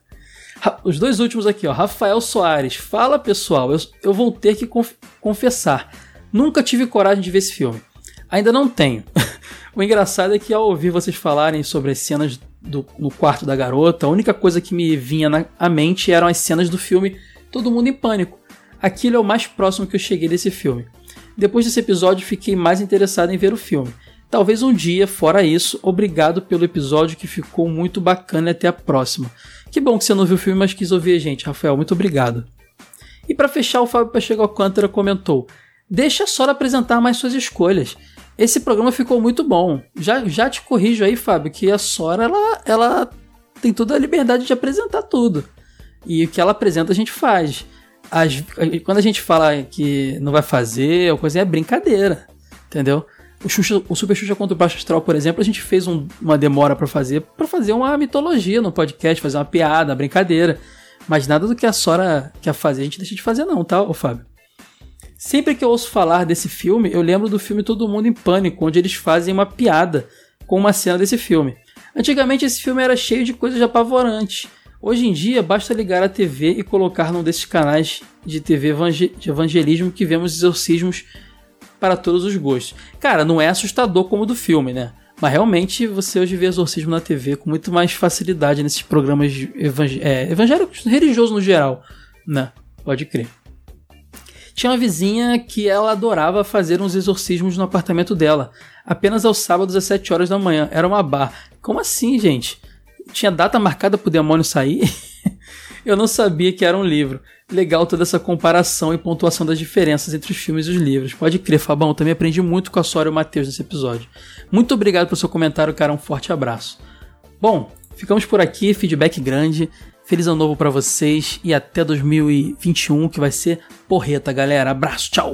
Os dois últimos aqui, ó. Rafael Soares. Fala, pessoal, eu, eu vou ter que conf confessar. Nunca tive coragem de ver esse filme. Ainda não tenho. o engraçado é que ao ouvir vocês falarem sobre as cenas do, no quarto da garota, a única coisa que me vinha na à mente eram as cenas do filme Todo Mundo em Pânico. Aquilo é o mais próximo que eu cheguei desse filme. Depois desse episódio, fiquei mais interessado em ver o filme. Talvez um dia, fora isso, obrigado pelo episódio que ficou muito bacana e até a próxima. Que bom que você não viu o filme, mas quis ouvir a gente, Rafael, muito obrigado. E para fechar, o Fábio Pacheco Alcântara comentou: Deixa só apresentar mais suas escolhas. Esse programa ficou muito bom. Já, já te corrijo aí, Fábio, que a Sora ela, ela tem toda a liberdade de apresentar tudo. E o que ela apresenta a gente faz. As, quando a gente fala que não vai fazer, ou coisa é brincadeira. Entendeu? O, Xuxa, o Super Xuxa contra o Baixo Astral, por exemplo, a gente fez um, uma demora para fazer, para fazer uma mitologia no podcast, fazer uma piada, uma brincadeira. Mas nada do que a Sora quer fazer, a gente deixa de fazer não, tá, ô Fábio? Sempre que eu ouço falar desse filme, eu lembro do filme Todo Mundo em Pânico, onde eles fazem uma piada com uma cena desse filme. Antigamente esse filme era cheio de coisas apavorantes. Hoje em dia, basta ligar a TV e colocar num desses canais de TV de evangelismo que vemos exorcismos para todos os gostos. Cara, não é assustador como o do filme, né? Mas realmente você hoje vê exorcismo na TV com muito mais facilidade nesses programas é, evangélicos religiosos no geral, né? Pode crer. Tinha uma vizinha que ela adorava fazer uns exorcismos no apartamento dela, apenas aos sábados às 7 horas da manhã. Era uma bar. Como assim, gente? Tinha data marcada pro demônio sair? Eu não sabia que era um livro. Legal toda essa comparação e pontuação das diferenças entre os filmes e os livros. Pode crer, Fabão. Também aprendi muito com a Sora e o Matheus nesse episódio. Muito obrigado pelo seu comentário, cara. Um forte abraço. Bom, ficamos por aqui. Feedback grande. Feliz ano novo para vocês e até 2021 que vai ser porreta, galera. Abraço, tchau.